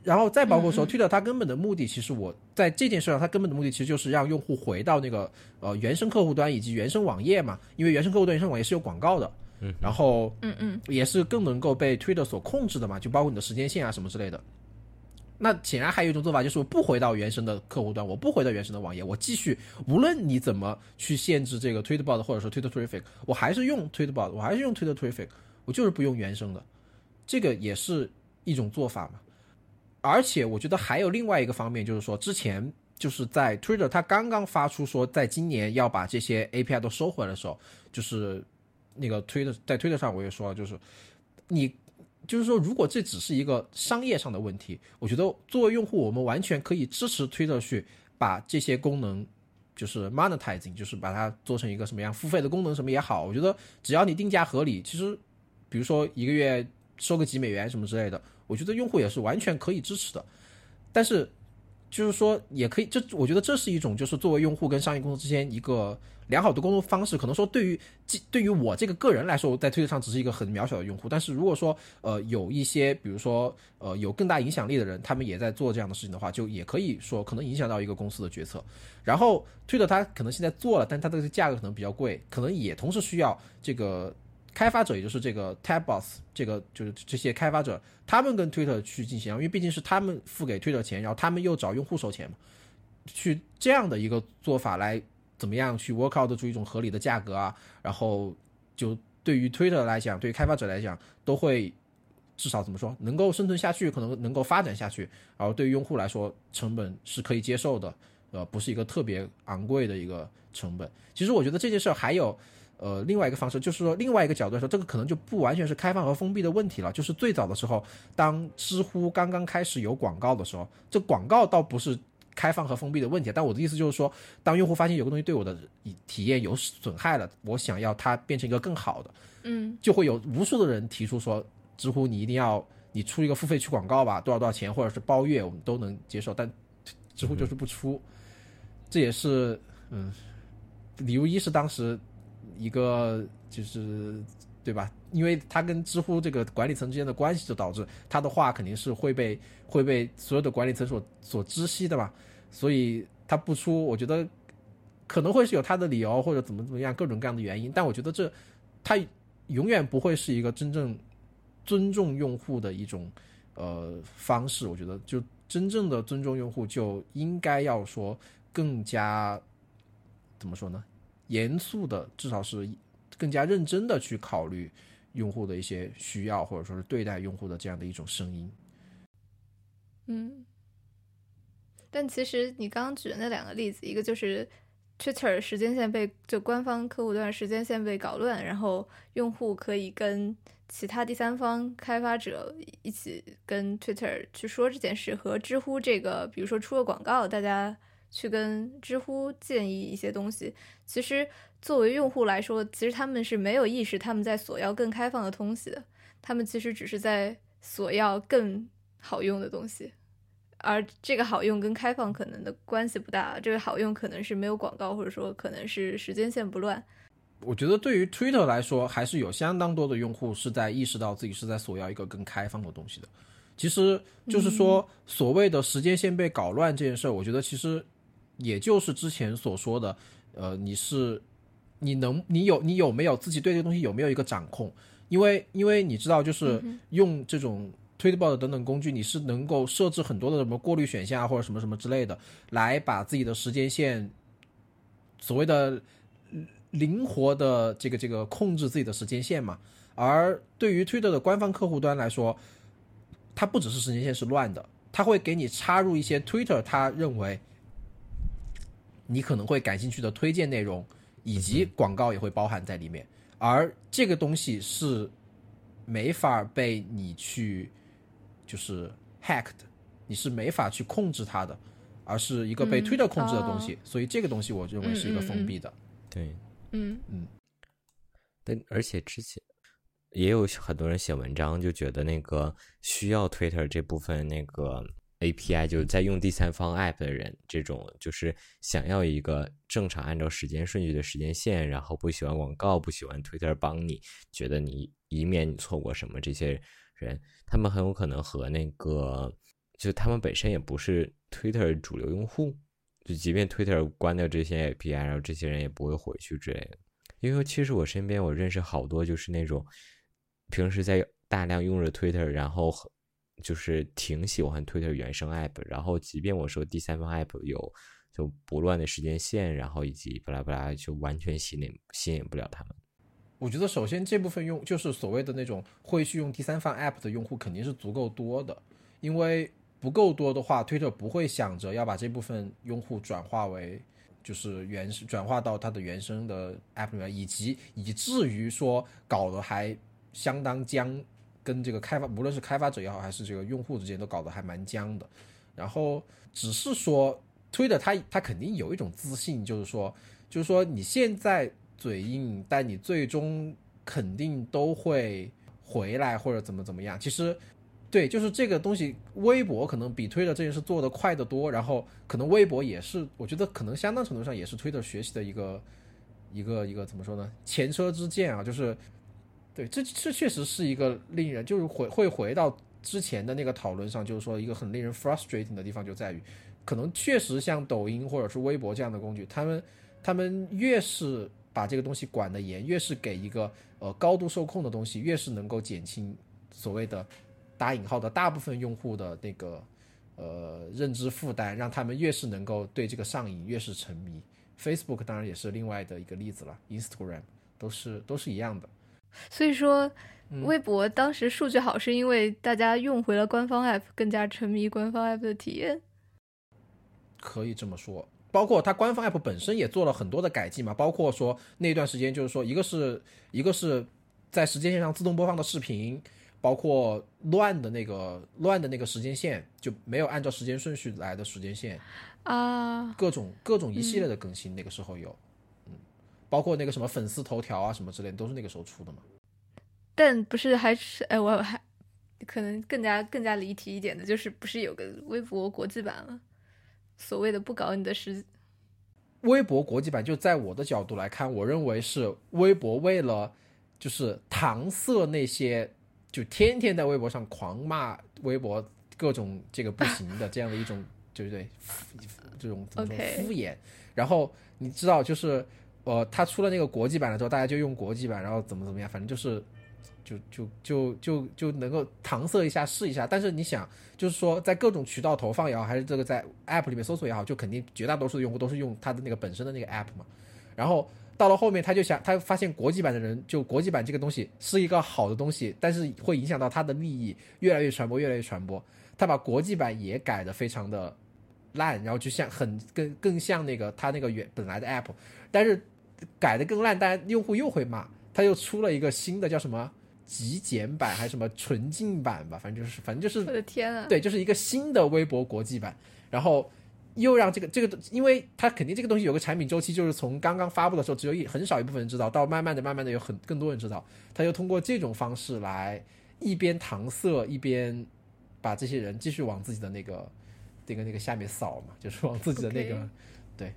然后再包括说，Twitter 它根本的目的，其实我在这件事上，它根本的目的其实就是让用户回到那个呃原生客户端以及原生网页嘛，因为原生客户端、原生网页是有广告的，嗯，然后嗯嗯，也是更能够被 Twitter 所控制的嘛，就包括你的时间线啊什么之类的。那显然还有一种做法，就是我不回到原生的客户端，我不回到原生的网页，我继续，无论你怎么去限制这个 Tweetbot 或者说 Twitter Traffic，我还是用 Tweetbot，我还是用 Twitter Traffic，我就是不用原生的，这个也是一种做法嘛。而且我觉得还有另外一个方面，就是说之前就是在 Twitter 它刚刚发出说在今年要把这些 API 都收回来的时候，就是那个 Twitter 在 Twitter 上我也说了，就是你就是说如果这只是一个商业上的问题，我觉得作为用户我们完全可以支持 Twitter 去把这些功能就是 monetizing，就是把它做成一个什么样付费的功能什么也好，我觉得只要你定价合理，其实比如说一个月收个几美元什么之类的。我觉得用户也是完全可以支持的，但是就是说也可以，这我觉得这是一种就是作为用户跟商业公司之间一个良好的沟通方式。可能说对于对于我这个个人来说，在推特上只是一个很渺小的用户，但是如果说呃有一些比如说呃有更大影响力的人，他们也在做这样的事情的话，就也可以说可能影响到一个公司的决策。然后推特它可能现在做了，但它这个价格可能比较贵，可能也同时需要这个。开发者也就是这个 Tab Boss，这个就是这些开发者，他们跟 Twitter 去进行，因为毕竟是他们付给 Twitter 钱，然后他们又找用户收钱嘛，去这样的一个做法来怎么样去 work out 出一种合理的价格啊，然后就对于 Twitter 来讲，对于开发者来讲，都会至少怎么说能够生存下去，可能能够发展下去，然后对于用户来说，成本是可以接受的，呃，不是一个特别昂贵的一个成本。其实我觉得这件事儿还有。呃，另外一个方式就是说，另外一个角度来说，这个可能就不完全是开放和封闭的问题了。就是最早的时候，当知乎刚刚开始有广告的时候，这广告倒不是开放和封闭的问题。但我的意思就是说，当用户发现有个东西对我的体验有损害了，我想要它变成一个更好的，嗯就会有无数的人提出说，知乎你一定要你出一个付费去广告吧，多少多少钱，或者是包月，我们都能接受，但知乎就是不出，这也是嗯，理由一是当时一个就是对吧？因为他跟知乎这个管理层之间的关系，就导致他的话肯定是会被会被所有的管理层所所知悉的嘛，所以他不出，我觉得可能会是有他的理由或者怎么怎么样各种各样的原因，但我觉得这他永远不会是一个真正尊重用户的一种呃方式。我觉得就真正的尊重用户，就应该要说更加怎么说呢？严肃的，至少是更加认真的去考虑用户的一些需要，或者说是对待用户的这样的一种声音。嗯。但其实你刚刚举的那两个例子，一个就是 Twitter 时间线被就官方客户端时间线被搞乱，然后用户可以跟其他第三方开发者一起跟 Twitter 去说这件事，和知乎这个比如说出个广告，大家去跟知乎建议一些东西。其实作为用户来说，其实他们是没有意识他们在索要更开放的东西的，他们其实只是在索要更好用的东西。而这个好用跟开放可能的关系不大，这个好用可能是没有广告，或者说可能是时间线不乱。我觉得对于 Twitter 来说，还是有相当多的用户是在意识到自己是在索要一个更开放的东西的。其实就是说，所谓的时间线被搞乱这件事儿，我觉得其实也就是之前所说的，呃，你是你能你有你有没有自己对这个东西有没有一个掌控？因为因为你知道，就是用这种。Tweetbot 等等工具，你是能够设置很多的什么过滤选项啊，或者什么什么之类的，来把自己的时间线所谓的灵活的这个这个控制自己的时间线嘛。而对于 Twitter 的官方客户端来说，它不只是时间线是乱的，它会给你插入一些 Twitter 它认为你可能会感兴趣的推荐内容，以及广告也会包含在里面。而这个东西是没法被你去。就是 hacked，你是没法去控制它的，而是一个被 Twitter 控制的东西，所以这个东西我认为是一个封闭的。对，嗯嗯。但而且之前也有很多人写文章，就觉得那个需要 Twitter 这部分那个 API，就是在用第三方 App 的人，这种就是想要一个正常按照时间顺序的时间线，然后不喜欢广告，不喜欢 Twitter 帮你，觉得你以免你错过什么这些。人，他们很有可能和那个，就他们本身也不是 Twitter 主流用户，就即便 Twitter 关掉这些 API，然后这些人也不会回去之类的。因为其实我身边我认识好多就是那种平时在大量用着 Twitter，然后就是挺喜欢 Twitter 原生 App，然后即便我说第三方 App 有就不乱的时间线，然后以及巴拉巴拉，就完全吸引吸引不了他们。我觉得首先这部分用就是所谓的那种会去用第三方 App 的用户肯定是足够多的，因为不够多的话，Twitter 不会想着要把这部分用户转化为就是原转化到它的原生的 App 里面，以及以至于说搞得还相当僵，跟这个开发无论是开发者也好，还是这个用户之间都搞得还蛮僵的。然后只是说 Twitter 它它肯定有一种自信，就是说就是说你现在。嘴硬，但你最终肯定都会回来或者怎么怎么样。其实，对，就是这个东西，微博可能比推特这件事做得快得多。然后，可能微博也是，我觉得可能相当程度上也是推特学习的一个一个一个怎么说呢？前车之鉴啊，就是，对，这这确实是一个令人就是回会回到之前的那个讨论上，就是说一个很令人 frustrating 的地方就在于，可能确实像抖音或者是微博这样的工具，他们他们越是把这个东西管得严，越是给一个呃高度受控的东西，越是能够减轻所谓的打引号的大部分用户的那个呃认知负担，让他们越是能够对这个上瘾，越是沉迷。Facebook 当然也是另外的一个例子了，Instagram 都是都是一样的。所以说，微博当时数据好，是因为大家用回了官方 App，更加沉迷官方 App 的体验。可以这么说。包括它官方 app 本身也做了很多的改进嘛，包括说那段时间就是说，一个是一个是在时间线上自动播放的视频，包括乱的那个乱的那个时间线，就没有按照时间顺序来的时间线，啊，各种各种一系列的更新，那个时候有，嗯，包括那个什么粉丝头条啊什么之类的，都是那个时候出的嘛。但不是还是哎，我还可能更加更加离题一点的，就是不是有个微博国际版吗？所谓的不搞你的时，微博国际版，就在我的角度来看，我认为是微博为了就是搪塞那些就天天在微博上狂骂微博各种这个不行的这样的一种，对不对？这种怎么说 OK 敷衍。然后你知道，就是呃，他出了那个国际版了之后，大家就用国际版，然后怎么怎么样，反正就是。就就就就就能够搪塞一下试一下，但是你想，就是说在各种渠道投放也好，还是这个在 App 里面搜索也好，就肯定绝大多数的用户都是用他的那个本身的那个 App 嘛。然后到了后面，他就想，他发现国际版的人，就国际版这个东西是一个好的东西，但是会影响到他的利益，越来越传播，越来越传播。他把国际版也改的非常的烂，然后就像很更更像那个他那个原本来的 App，但是改的更烂，但用户又会骂，他又出了一个新的叫什么？极简版还是什么纯净版吧，反正就是反正就是我的天啊！对，就是一个新的微博国际版，然后又让这个这个，因为它肯定这个东西有个产品周期，就是从刚刚发布的时候只有一很少一部分人知道，到慢慢的、慢慢的有很更多人知道，他又通过这种方式来一边搪塞，一边把这些人继续往自己的那个那个那个下面扫嘛，就是往自己的那个对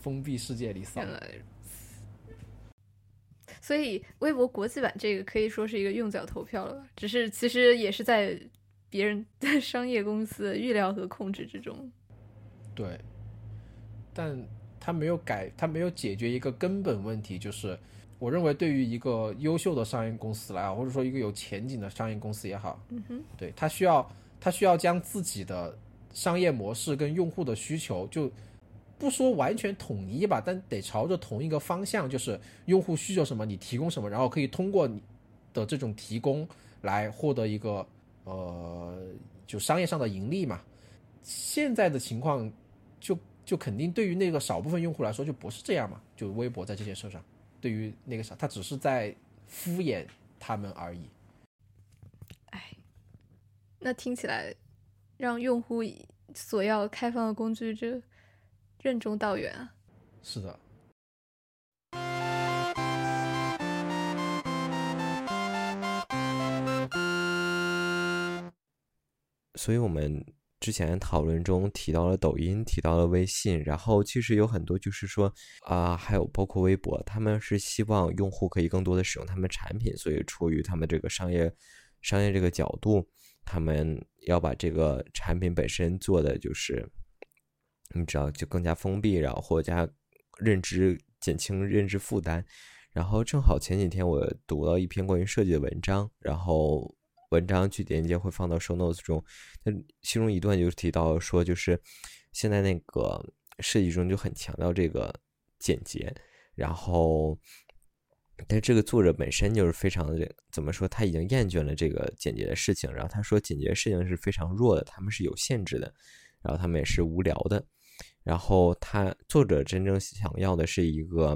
封闭世界里扫。所以微博国际版这个可以说是一个用脚投票了吧？只是其实也是在别人的 (laughs) 商业公司的预料和控制之中。对，但他没有改，他没有解决一个根本问题，就是我认为对于一个优秀的商业公司来啊，或者说一个有前景的商业公司也好，嗯哼，对他需要他需要将自己的商业模式跟用户的需求就。不说完全统一吧，但得朝着同一个方向，就是用户需求什么，你提供什么，然后可以通过你的这种提供来获得一个呃，就商业上的盈利嘛。现在的情况就就肯定对于那个少部分用户来说就不是这样嘛，就微博在这件事上，对于那个啥，他只是在敷衍他们而已。哎，那听起来让用户索要开放的工具这任重道远啊。是的，所以我们之前讨论中提到了抖音，提到了微信，然后其实有很多就是说啊、还有包括微博，他们是希望用户可以更多的使用他们产品，所以出于他们这个商业商业这个角度，他们要把这个产品本身做的就是，你知道就更加封闭，然后或加认知减轻认知负担。然后正好前几天我读了一篇关于设计的文章，然后文章具体链接会放到 show notes 中。那其中一段就提到说，就是现在那个设计中就很强调这个简洁，然后，但这个作者本身就是非常的怎么说，他已经厌倦了这个简洁的事情，然后他说简洁的事情是非常弱的，他们是有限制的，然后他们也是无聊的，然后他作者真正想要的是一个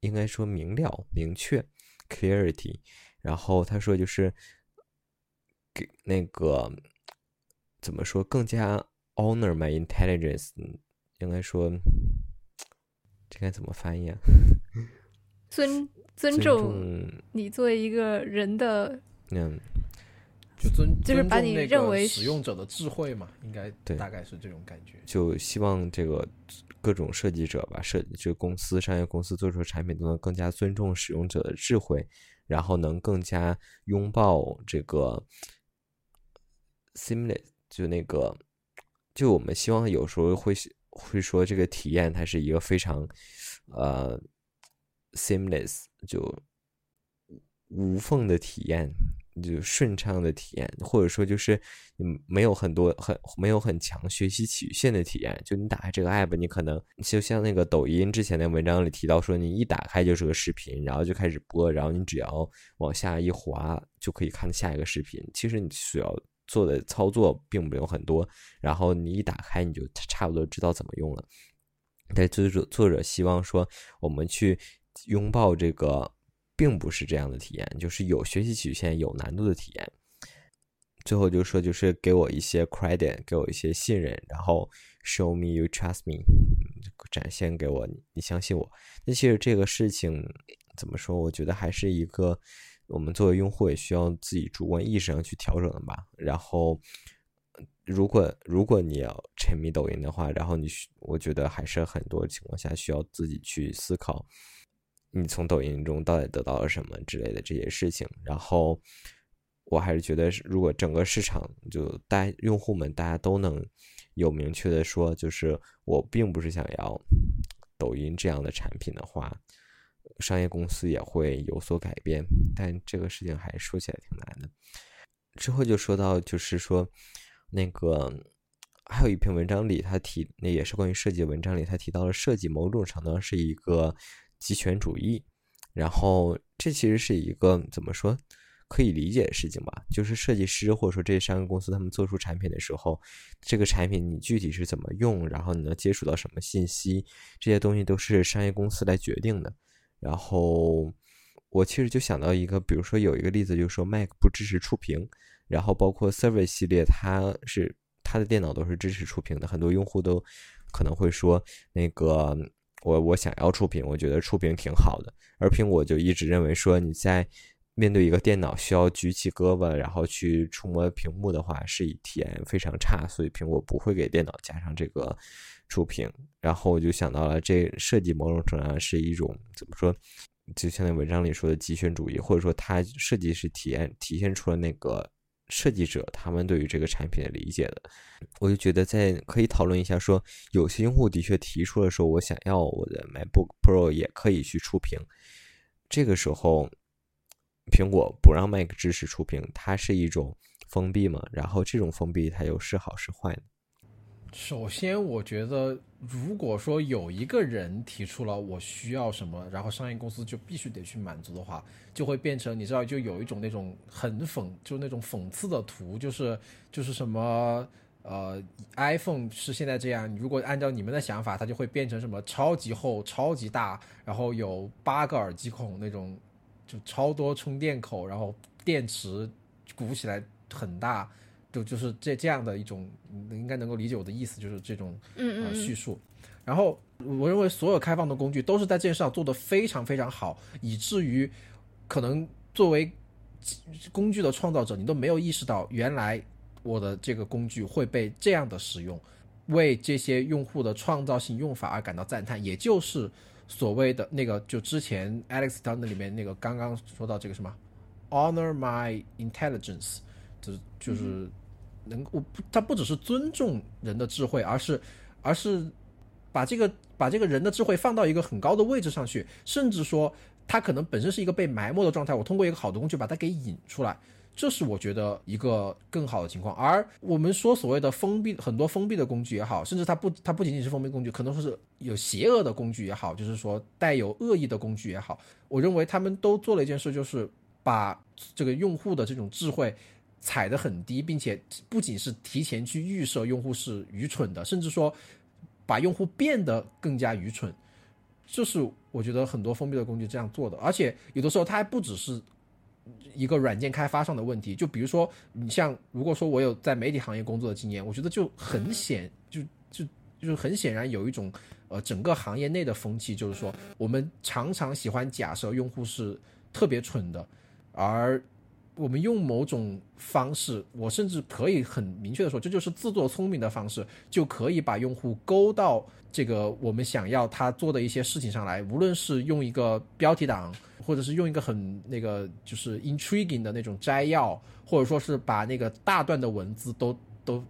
应该说明了、明确 clarity，然后他说就是给那个怎么说更加 honor my intelligence，嗯应该说这该怎么翻译啊？(laughs) 尊尊重你作为一个人的，嗯，就尊就是把你认为使用者的智慧嘛，应该对大概是这种感觉。就希望这个各种设计者吧，设这个公司商业公司做出的产品都能更加尊重使用者的智慧，然后能更加拥抱这个 seamless，就那个，就我们希望有时候会会说这个体验它是一个非常呃 seamless 就无缝的体验，就顺畅的体验，或者说就是嗯没有很多很没有很强学习曲线的体验。就你打开这个 app，你可能就像那个抖音之前的文章里提到说，你一打开就是个视频，然后就开始播，然后你只要往下一滑就可以看下一个视频。其实你需要做的操作并没有很多，然后你一打开你就差不多知道怎么用了。但作者作者希望说，我们去拥抱这个，并不是这样的体验，就是有学习曲线、有难度的体验。最后就说就是给我一些 credit，给我一些信任，然后 show me you trust me，展现给我你相信我。那其实这个事情怎么说？我觉得还是一个我们作为用户也需要自己主观意识上去调整的吧。然后，如果如果你要沉迷抖音的话，然后你我觉得还是很多情况下需要自己去思考，你从抖音中到底得到了什么之类的这些事情。然后。我还是觉得，如果整个市场就大用户们大家都能有明确的说，就是我并不是想要抖音这样的产品的话，商业公司也会有所改变。但这个事情还说起来挺难的。之后就说到，就是说那个还有一篇文章里，他提那也是关于设计文章里，他提到了设计某种程度上是一个极权主义。然后这其实是一个怎么说？可以理解的事情吧，就是设计师或者说这些商业公司，他们做出产品的时候，这个产品你具体是怎么用，然后你能接触到什么信息，这些东西都是商业公司来决定的。然后我其实就想到一个，比如说有一个例子，就是说 Mac 不支持触屏，然后包括 Surface 系列，它是它的电脑都是支持触屏的，很多用户都可能会说，那个我我想要触屏，我觉得触屏挺好的，而苹果就一直认为说你在面对一个电脑需要举起胳膊然后去触摸屏幕的话，是体验非常差，所以苹果不会给电脑加上这个触屏。然后我就想到了，这设计某种程度上是一种怎么说？就像那文章里说的极权主义，或者说它设计是体验体现出了那个设计者他们对于这个产品的理解的。我就觉得在可以讨论一下，说有些用户的确提出了说，我想要我的 MacBook Pro 也可以去触屏，这个时候。苹果不让 Mac 支持触屏，它是一种封闭嘛？然后这种封闭它又是好是坏呢？首先，我觉得如果说有一个人提出了我需要什么，然后商业公司就必须得去满足的话，就会变成你知道，就有一种那种很讽，就那种讽刺的图，就是就是什么呃，iPhone 是现在这样，如果按照你们的想法，它就会变成什么超级厚、超级大，然后有八个耳机孔那种。就超多充电口，然后电池鼓起来很大，就就是这这样的一种，应该能够理解我的意思，就是这种呃叙述。然后我认为所有开放的工具都是在这件事上做得非常非常好，以至于可能作为工具的创造者，你都没有意识到原来我的这个工具会被这样的使用，为这些用户的创造性用法而感到赞叹，也就是。所谓的那个，就之前 Alex Turner 里面那个刚刚说到这个什么，honor my intelligence，就是就是能，我不，他不只是尊重人的智慧，而是，而是把这个把这个人的智慧放到一个很高的位置上去，甚至说他可能本身是一个被埋没的状态，我通过一个好的工具把它给引出来。这是我觉得一个更好的情况，而我们说所谓的封闭，很多封闭的工具也好，甚至它不，它不仅仅是封闭工具，可能说是有邪恶的工具也好，就是说带有恶意的工具也好，我认为他们都做了一件事，就是把这个用户的这种智慧踩得很低，并且不仅是提前去预设用户是愚蠢的，甚至说把用户变得更加愚蠢，就是我觉得很多封闭的工具这样做的，而且有的时候它还不只是。一个软件开发上的问题，就比如说，你像如果说我有在媒体行业工作的经验，我觉得就很显，就就就是很显然有一种呃整个行业内的风气，就是说我们常常喜欢假设用户是特别蠢的，而我们用某种方式，我甚至可以很明确的说，这就是自作聪明的方式，就可以把用户勾到这个我们想要他做的一些事情上来，无论是用一个标题党。或者是用一个很那个就是 intriguing 的那种摘要，或者说是把那个大段的文字都都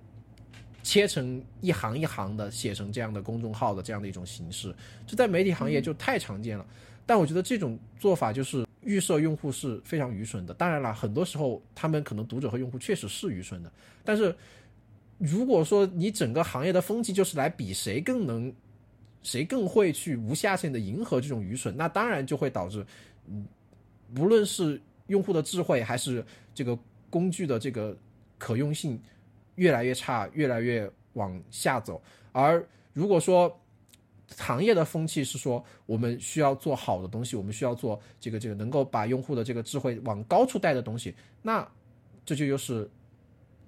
切成一行一行的写成这样的公众号的这样的一种形式，这在媒体行业就太常见了。但我觉得这种做法就是预设用户是非常愚蠢的。当然了，很多时候他们可能读者和用户确实是愚蠢的。但是如果说你整个行业的风气就是来比谁更能，谁更会去无下限的迎合这种愚蠢，那当然就会导致。嗯，无论是用户的智慧，还是这个工具的这个可用性，越来越差，越来越往下走。而如果说行业的风气是说，我们需要做好的东西，我们需要做这个这个能够把用户的这个智慧往高处带的东西，那这就又是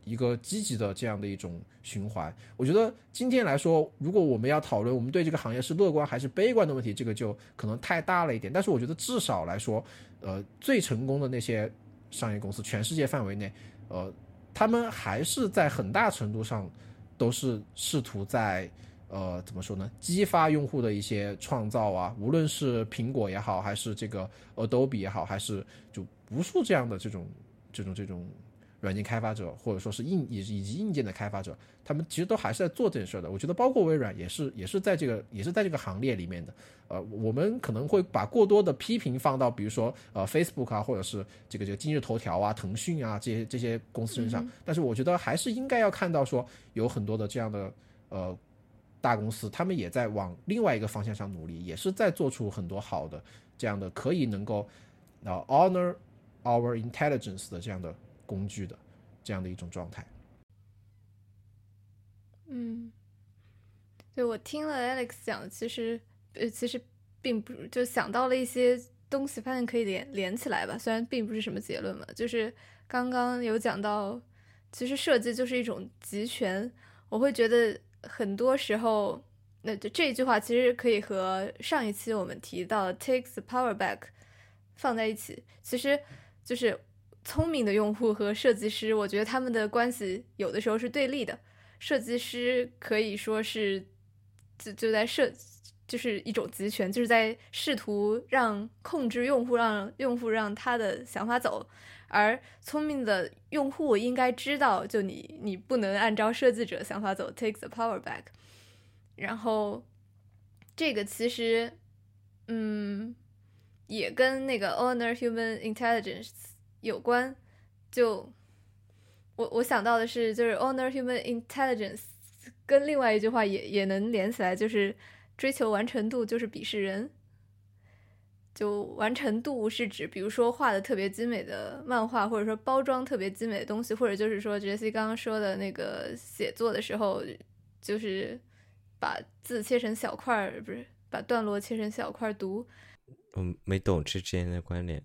一个积极的这样的一种循环。我觉得今天来说，如果我们要讨论我们对这个行业是乐观还是悲观的问题，这个就可能太大了一点。但是我觉得至少来说，呃，最成功的那些商业公司，全世界范围内，呃，他们还是在很大程度上都是试图在呃怎么说呢，激发用户的一些创造啊，无论是苹果也好，还是这个 Adobe 也好，还是就无数这样的这种这种这种。软件开发者，或者说是硬以以及硬件的开发者，他们其实都还是在做这件事的。我觉得，包括微软也是，也是在这个，也是在这个行列里面的。呃，我们可能会把过多的批评放到，比如说呃，Facebook 啊，或者是这个这个今日头条啊、腾讯啊这些这些公司身上。但是，我觉得还是应该要看到说，有很多的这样的呃大公司，他们也在往另外一个方向上努力，也是在做出很多好的这样的可以能够呃 honor our intelligence 的这样的。工具的这样的一种状态。嗯，对我听了 Alex 讲，其实呃，其实并不就想到了一些东西，发现可以连连起来吧。虽然并不是什么结论嘛，就是刚刚有讲到，其实设计就是一种集权。我会觉得很多时候，那就这一句话其实可以和上一期我们提到 “take the power back 放在一起，其实就是。聪明的用户和设计师，我觉得他们的关系有的时候是对立的。设计师可以说是就就在设，就是一种集权，就是在试图让控制用户，让用户让他的想法走。而聪明的用户应该知道，就你你不能按照设计者想法走，take the power back。然后这个其实，嗯，也跟那个 honor human intelligence。有关，就我我想到的是，就是 honor human intelligence，跟另外一句话也也能连起来，就是追求完成度就是鄙视人。就完成度是指，比如说画的特别精美的漫画，或者说包装特别精美的东西，或者就是说杰西刚刚说的那个写作的时候，就是把字切成小块儿，不是把段落切成小块读。嗯，没懂这之间的关联。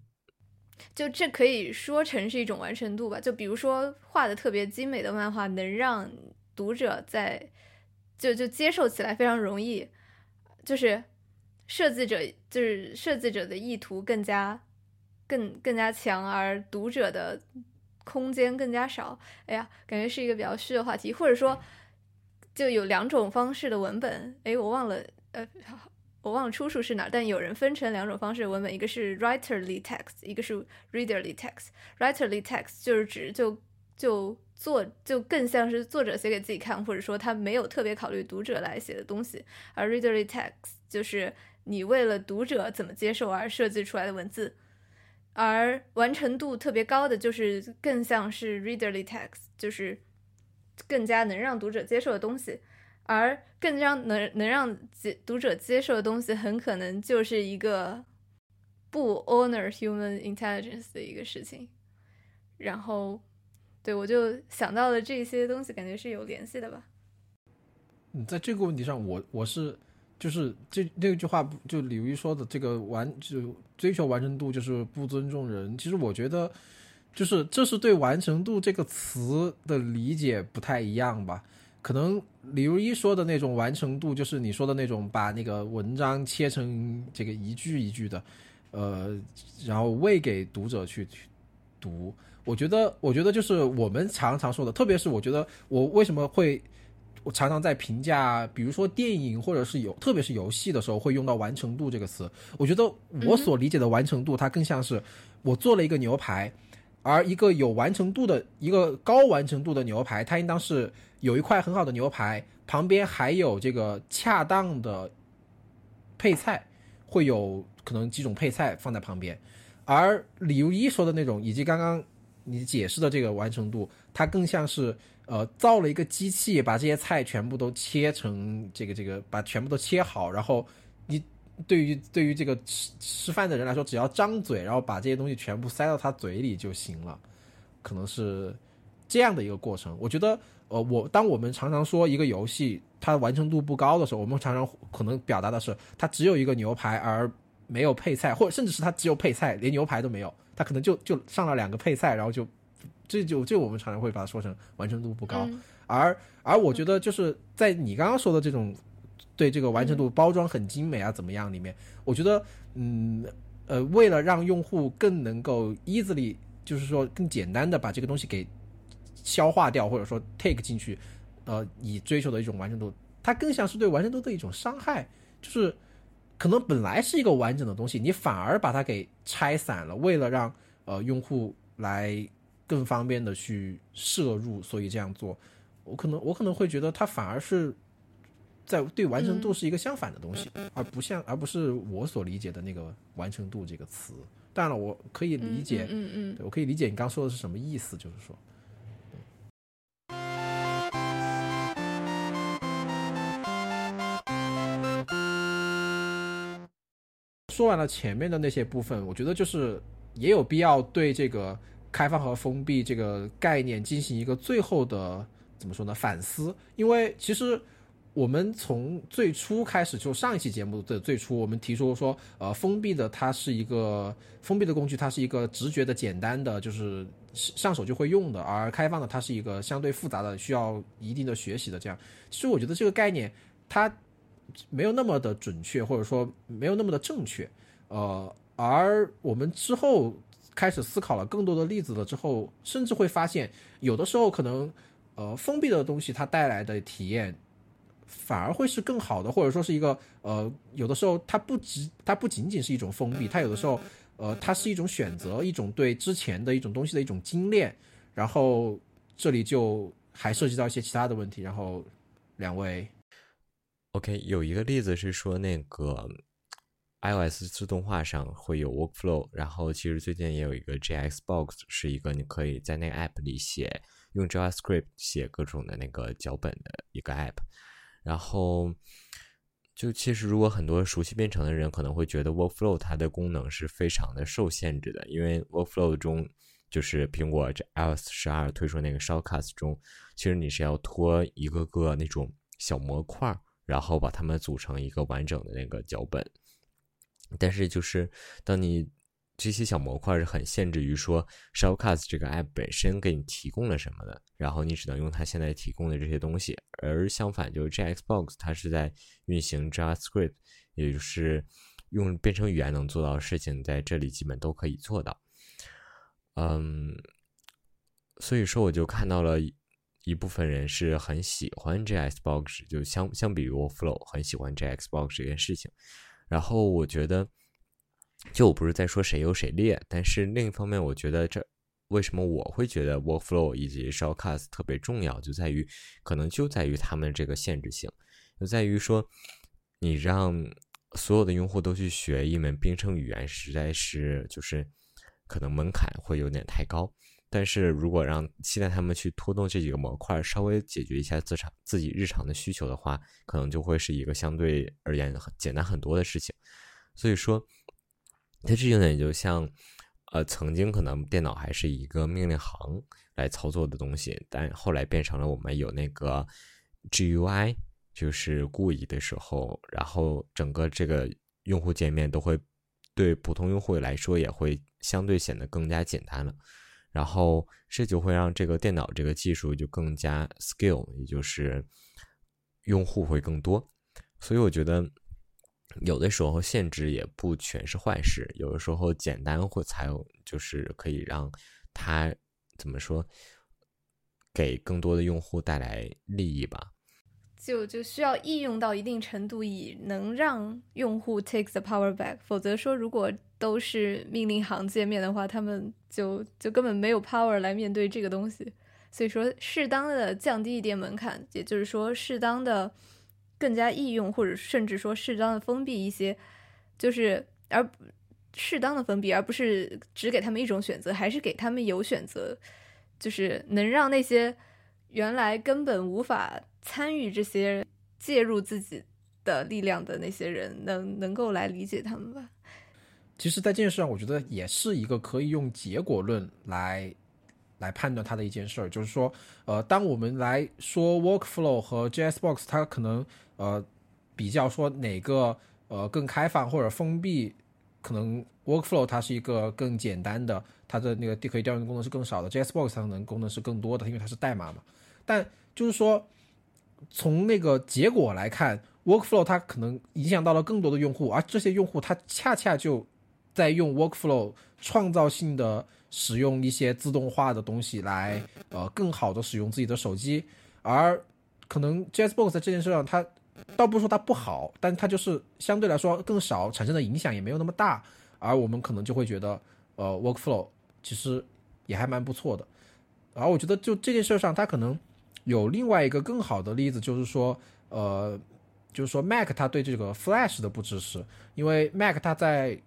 就这可以说成是一种完成度吧。就比如说画的特别精美的漫画，能让读者在就就接受起来非常容易。就是设计者就是设计者的意图更加更更加强，而读者的空间更加少。哎呀，感觉是一个比较虚的话题。或者说，就有两种方式的文本。哎，我忘了，呃。我忘了出处是哪，但有人分成两种方式的文本，一个是 writerly text，一个是 readerly text。writerly text 就是指就就作就更像是作者写给自己看，或者说他没有特别考虑读者来写的东西，而 readerly text 就是你为了读者怎么接受而设计出来的文字，而完成度特别高的就是更像是 readerly text，就是更加能让读者接受的东西。而更加能能让接读者接受的东西，很可能就是一个不 honor human intelligence 的一个事情。然后，对我就想到了这些东西，感觉是有联系的吧。嗯，在这个问题上，我我是就是这这句话，就李如一说的这个完就追求完成度就是不尊重人。其实我觉得，就是这是对完成度这个词的理解不太一样吧。可能李如一说的那种完成度，就是你说的那种把那个文章切成这个一句一句的，呃，然后喂给读者去去读。我觉得，我觉得就是我们常常说的，特别是我觉得我为什么会我常常在评价，比如说电影或者是有，特别是游戏的时候会用到完成度这个词。我觉得我所理解的完成度，它更像是我做了一个牛排，而一个有完成度的一个高完成度的牛排，它应当是。有一块很好的牛排，旁边还有这个恰当的配菜，会有可能几种配菜放在旁边。而李如一说的那种，以及刚刚你解释的这个完成度，它更像是呃造了一个机器，把这些菜全部都切成这个这个，把全部都切好，然后你对于对于这个吃吃饭的人来说，只要张嘴，然后把这些东西全部塞到他嘴里就行了，可能是这样的一个过程。我觉得。呃，我当我们常常说一个游戏它完成度不高的时候，我们常常可能表达的是它只有一个牛排而没有配菜，或者甚至是它只有配菜连牛排都没有，它可能就就上了两个配菜，然后就这就这我们常常会把它说成完成度不高。嗯而而我觉得就是在你刚刚说的这种对这个完成度包装很精美啊怎么样里面，我觉得嗯呃为了让用户更能够 easily 就是说更简单的把这个东西给消化掉或者说 take 进去，呃以追求的一种完成度，它更像是对完成度的一种伤害，就是可能本来是一个完整的东西，你反而把它给拆散了，为了让呃用户来更方便的去摄入，所以这样做。我可能我可能会觉得它反而是在对完成度是一个相反的东西，而不像而不是我所理解的那个完成度这个词。当然了，我可以理解，嗯嗯对我可以理解你刚说的是什么意思，就是说，说完了前面的那些部分，我觉得就是也有必要对这个开放和封闭这个概念进行一个最后的怎么说呢反思，因为其实我们从最初开始，就上一期节目的最初，我们提出说，呃，封闭的它是一个封闭的工具，它是一个直觉的、简单的，就是上手就会用的；而开放的它是一个相对复杂的，需要一定的学习的。这样，其实我觉得这个概念它没有那么的准确，或者说没有那么的正确。呃，而我们之后开始思考了更多的例子了之后，甚至会发现，有的时候可能，呃，封闭的东西它带来的体验。反而会是更好的，或者说是一个呃，有的时候它不只它不仅仅是一种封闭，它有的时候呃，它是一种选择，一种对之前的一种东西的一种精炼。然后这里就还涉及到一些其他的问题。然后两位 OK，有一个例子是说那个 iOS 自动化上会有 workflow，然后其实最近也有一个 JXbox 是一个你可以在那个 app 里写用 JavaScript 写各种的那个脚本的一个 app。然后，就其实如果很多熟悉编程的人可能会觉得 Workflow 它的功能是非常的受限制的，因为 Workflow 中就是苹果这 iOS 十二推出那个 Shortcuts 中，其实你是要拖一个个那种小模块，然后把它们组成一个完整的那个脚本。但是就是当你这些小模块是很限制于说 Shortcuts 这个 app 本身给你提供了什么的，然后你只能用它现在提供的这些东西。而相反，就是 JXbox 它是在运行 JavaScript，也就是用编程语言能做到的事情，在这里基本都可以做到。嗯，所以说我就看到了一部分人是很喜欢 JXbox，就相相比于 Workflow 很喜欢 JXbox 这件事情。然后我觉得。就我不是在说谁优谁劣，但是另一方面，我觉得这为什么我会觉得 Workflow 以及 Shortcuts 特别重要，就在于可能就在于他们这个限制性，就在于说你让所有的用户都去学一门编程语言，实在是就是可能门槛会有点太高。但是如果让期待他们去拖动这几个模块，稍微解决一下自常自己日常的需求的话，可能就会是一个相对而言简单很多的事情。所以说。它这个呢，也就像，呃，曾经可能电脑还是一个命令行来操作的东西，但后来变成了我们有那个 GUI，就是故意的时候，然后整个这个用户界面都会对普通用户来说也会相对显得更加简单了，然后这就会让这个电脑这个技术就更加 skill，也就是用户会更多，所以我觉得。有的时候限制也不全是坏事，有的时候简单会才有，就是可以让它怎么说，给更多的用户带来利益吧。就就需要应用到一定程度，以能让用户 take the power back。否则说，如果都是命令行界面的话，他们就就根本没有 power 来面对这个东西。所以说，适当的降低一点门槛，也就是说，适当的。更加易用，或者甚至说适当的封闭一些，就是而适当的封闭，而不是只给他们一种选择，还是给他们有选择，就是能让那些原来根本无法参与这些介入自己的力量的那些人，能能够来理解他们吧。其实，在这件事上，我觉得也是一个可以用结果论来。来判断它的一件事儿，就是说，呃，当我们来说 Workflow 和 JSBox，它可能呃比较说哪个呃更开放或者封闭，可能 workflow 它是一个更简单的，它的那个可以调用的功能是更少的，JSBox 它能功能是更多的，因为它是代码嘛。但就是说，从那个结果来看，workflow 它可能影响到了更多的用户，而这些用户他恰恰就在用 workflow 创造性的使用一些自动化的东西来呃更好的使用自己的手机，而可能 JSBox 在这件事上它。倒不是说它不好，但它就是相对来说更少，产生的影响也没有那么大，而我们可能就会觉得，呃，workflow 其实也还蛮不错的。而我觉得就这件事上，它可能有另外一个更好的例子，就是说，呃，就是说 Mac 它对这个 Flash 的不支持，因为 Mac 它在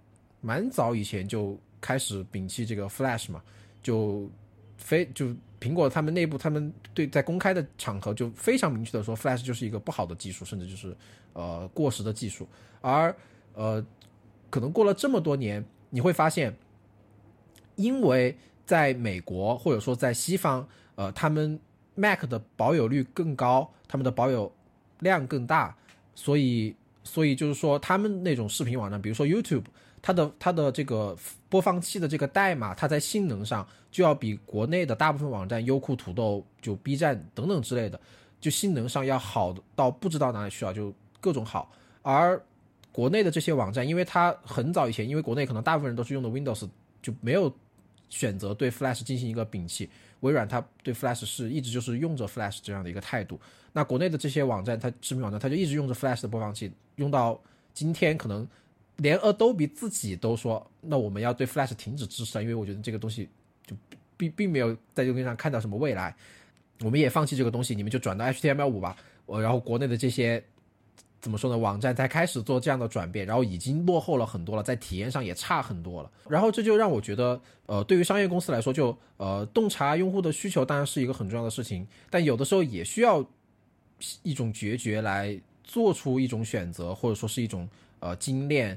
蛮早以前就开始摒弃这个 Flash 嘛，就非就。苹果他们内部，他们对在公开的场合就非常明确的说，Flash 就是一个不好的技术，甚至就是呃过时的技术。而呃，可能过了这么多年，你会发现，因为在美国或者说在西方，呃，他们 Mac 的保有率更高，他们的保有量更大，所以所以就是说，他们那种视频网站，比如说 YouTube。它的它的这个播放器的这个代码，它在性能上就要比国内的大部分网站，优酷、土豆、就 B 站等等之类的，就性能上要好到不知道哪里去啊，就各种好。而国内的这些网站，因为它很早以前，因为国内可能大部分人都是用的 Windows，就没有选择对 Flash 进行一个摒弃。微软它对 Flash 是一直就是用着 Flash 这样的一个态度。那国内的这些网站，它视频网站，它就一直用着 Flash 的播放器，用到今天可能。连 Adobe 自己都说，那我们要对 Flash 停止支持，因为我觉得这个东西就并并没有在这个上看到什么未来，我们也放弃这个东西，你们就转到 HTML 五吧。我然后国内的这些怎么说呢？网站才开始做这样的转变，然后已经落后了很多了，在体验上也差很多了。然后这就让我觉得，呃，对于商业公司来说，就呃洞察用户的需求当然是一个很重要的事情，但有的时候也需要一种决绝来做出一种选择，或者说是一种。呃，精炼，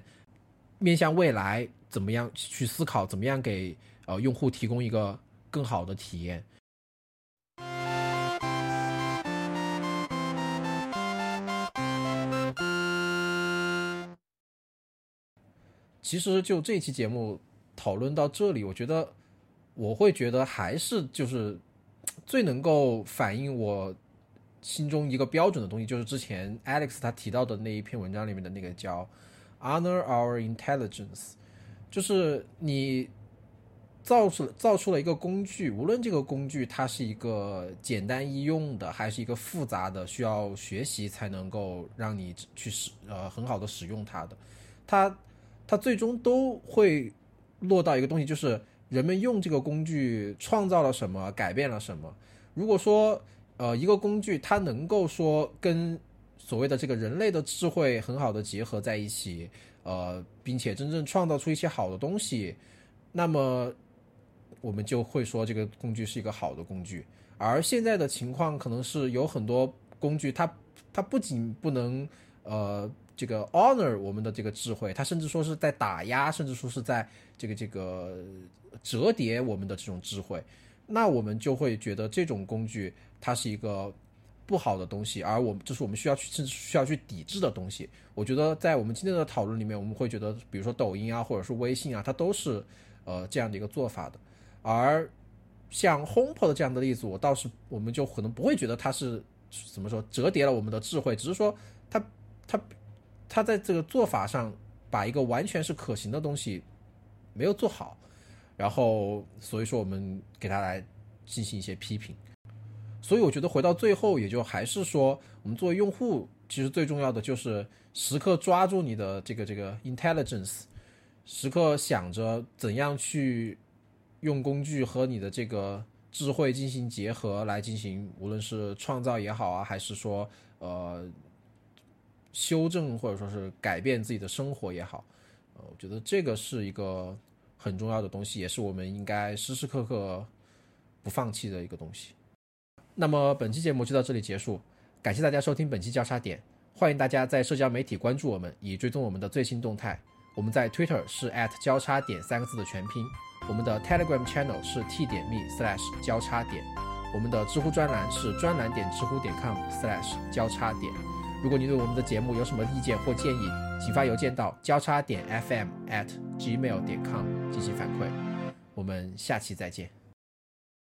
面向未来，怎么样去思考？怎么样给呃用户提供一个更好的体验？其实就这期节目讨论到这里，我觉得我会觉得还是就是最能够反映我。心中一个标准的东西，就是之前 Alex 他提到的那一篇文章里面的那个叫 “honor our intelligence”，就是你造出造出了一个工具，无论这个工具它是一个简单易用的，还是一个复杂的，需要学习才能够让你去使呃很好的使用它的，它它最终都会落到一个东西，就是人们用这个工具创造了什么，改变了什么。如果说呃，一个工具它能够说跟所谓的这个人类的智慧很好的结合在一起，呃，并且真正创造出一些好的东西，那么我们就会说这个工具是一个好的工具。而现在的情况可能是有很多工具，它它不仅不能呃这个 honor 我们的这个智慧，它甚至说是在打压，甚至说是在这个这个折叠我们的这种智慧。那我们就会觉得这种工具它是一个不好的东西，而我们这是我们需要去甚至需要去抵制的东西。我觉得在我们今天的讨论里面，我们会觉得，比如说抖音啊，或者是微信啊，它都是呃这样的一个做法的。而像 HomePod 这样的例子，我倒是我们就可能不会觉得它是怎么说折叠了我们的智慧，只是说它它它在这个做法上把一个完全是可行的东西没有做好。然后，所以说我们给他来进行一些批评。所以我觉得回到最后，也就还是说，我们作为用户，其实最重要的就是时刻抓住你的这个这个 intelligence，时刻想着怎样去用工具和你的这个智慧进行结合，来进行无论是创造也好啊，还是说呃修正或者说是改变自己的生活也好，呃，我觉得这个是一个。很重要的东西，也是我们应该时时刻刻不放弃的一个东西。那么本期节目就到这里结束，感谢大家收听本期交叉点，欢迎大家在社交媒体关注我们，以追踪我们的最新动态。我们在 Twitter 是交叉点三个字的全拼，我们的 Telegram Channel 是 t 点 me slash 交叉点，我们的知乎专栏是专栏点知乎点 com slash 交叉点。如果你对我们的节目有什么意见或建议，请发邮件到交叉点 FM at gmail 点 com 进行反馈。我们下期再见。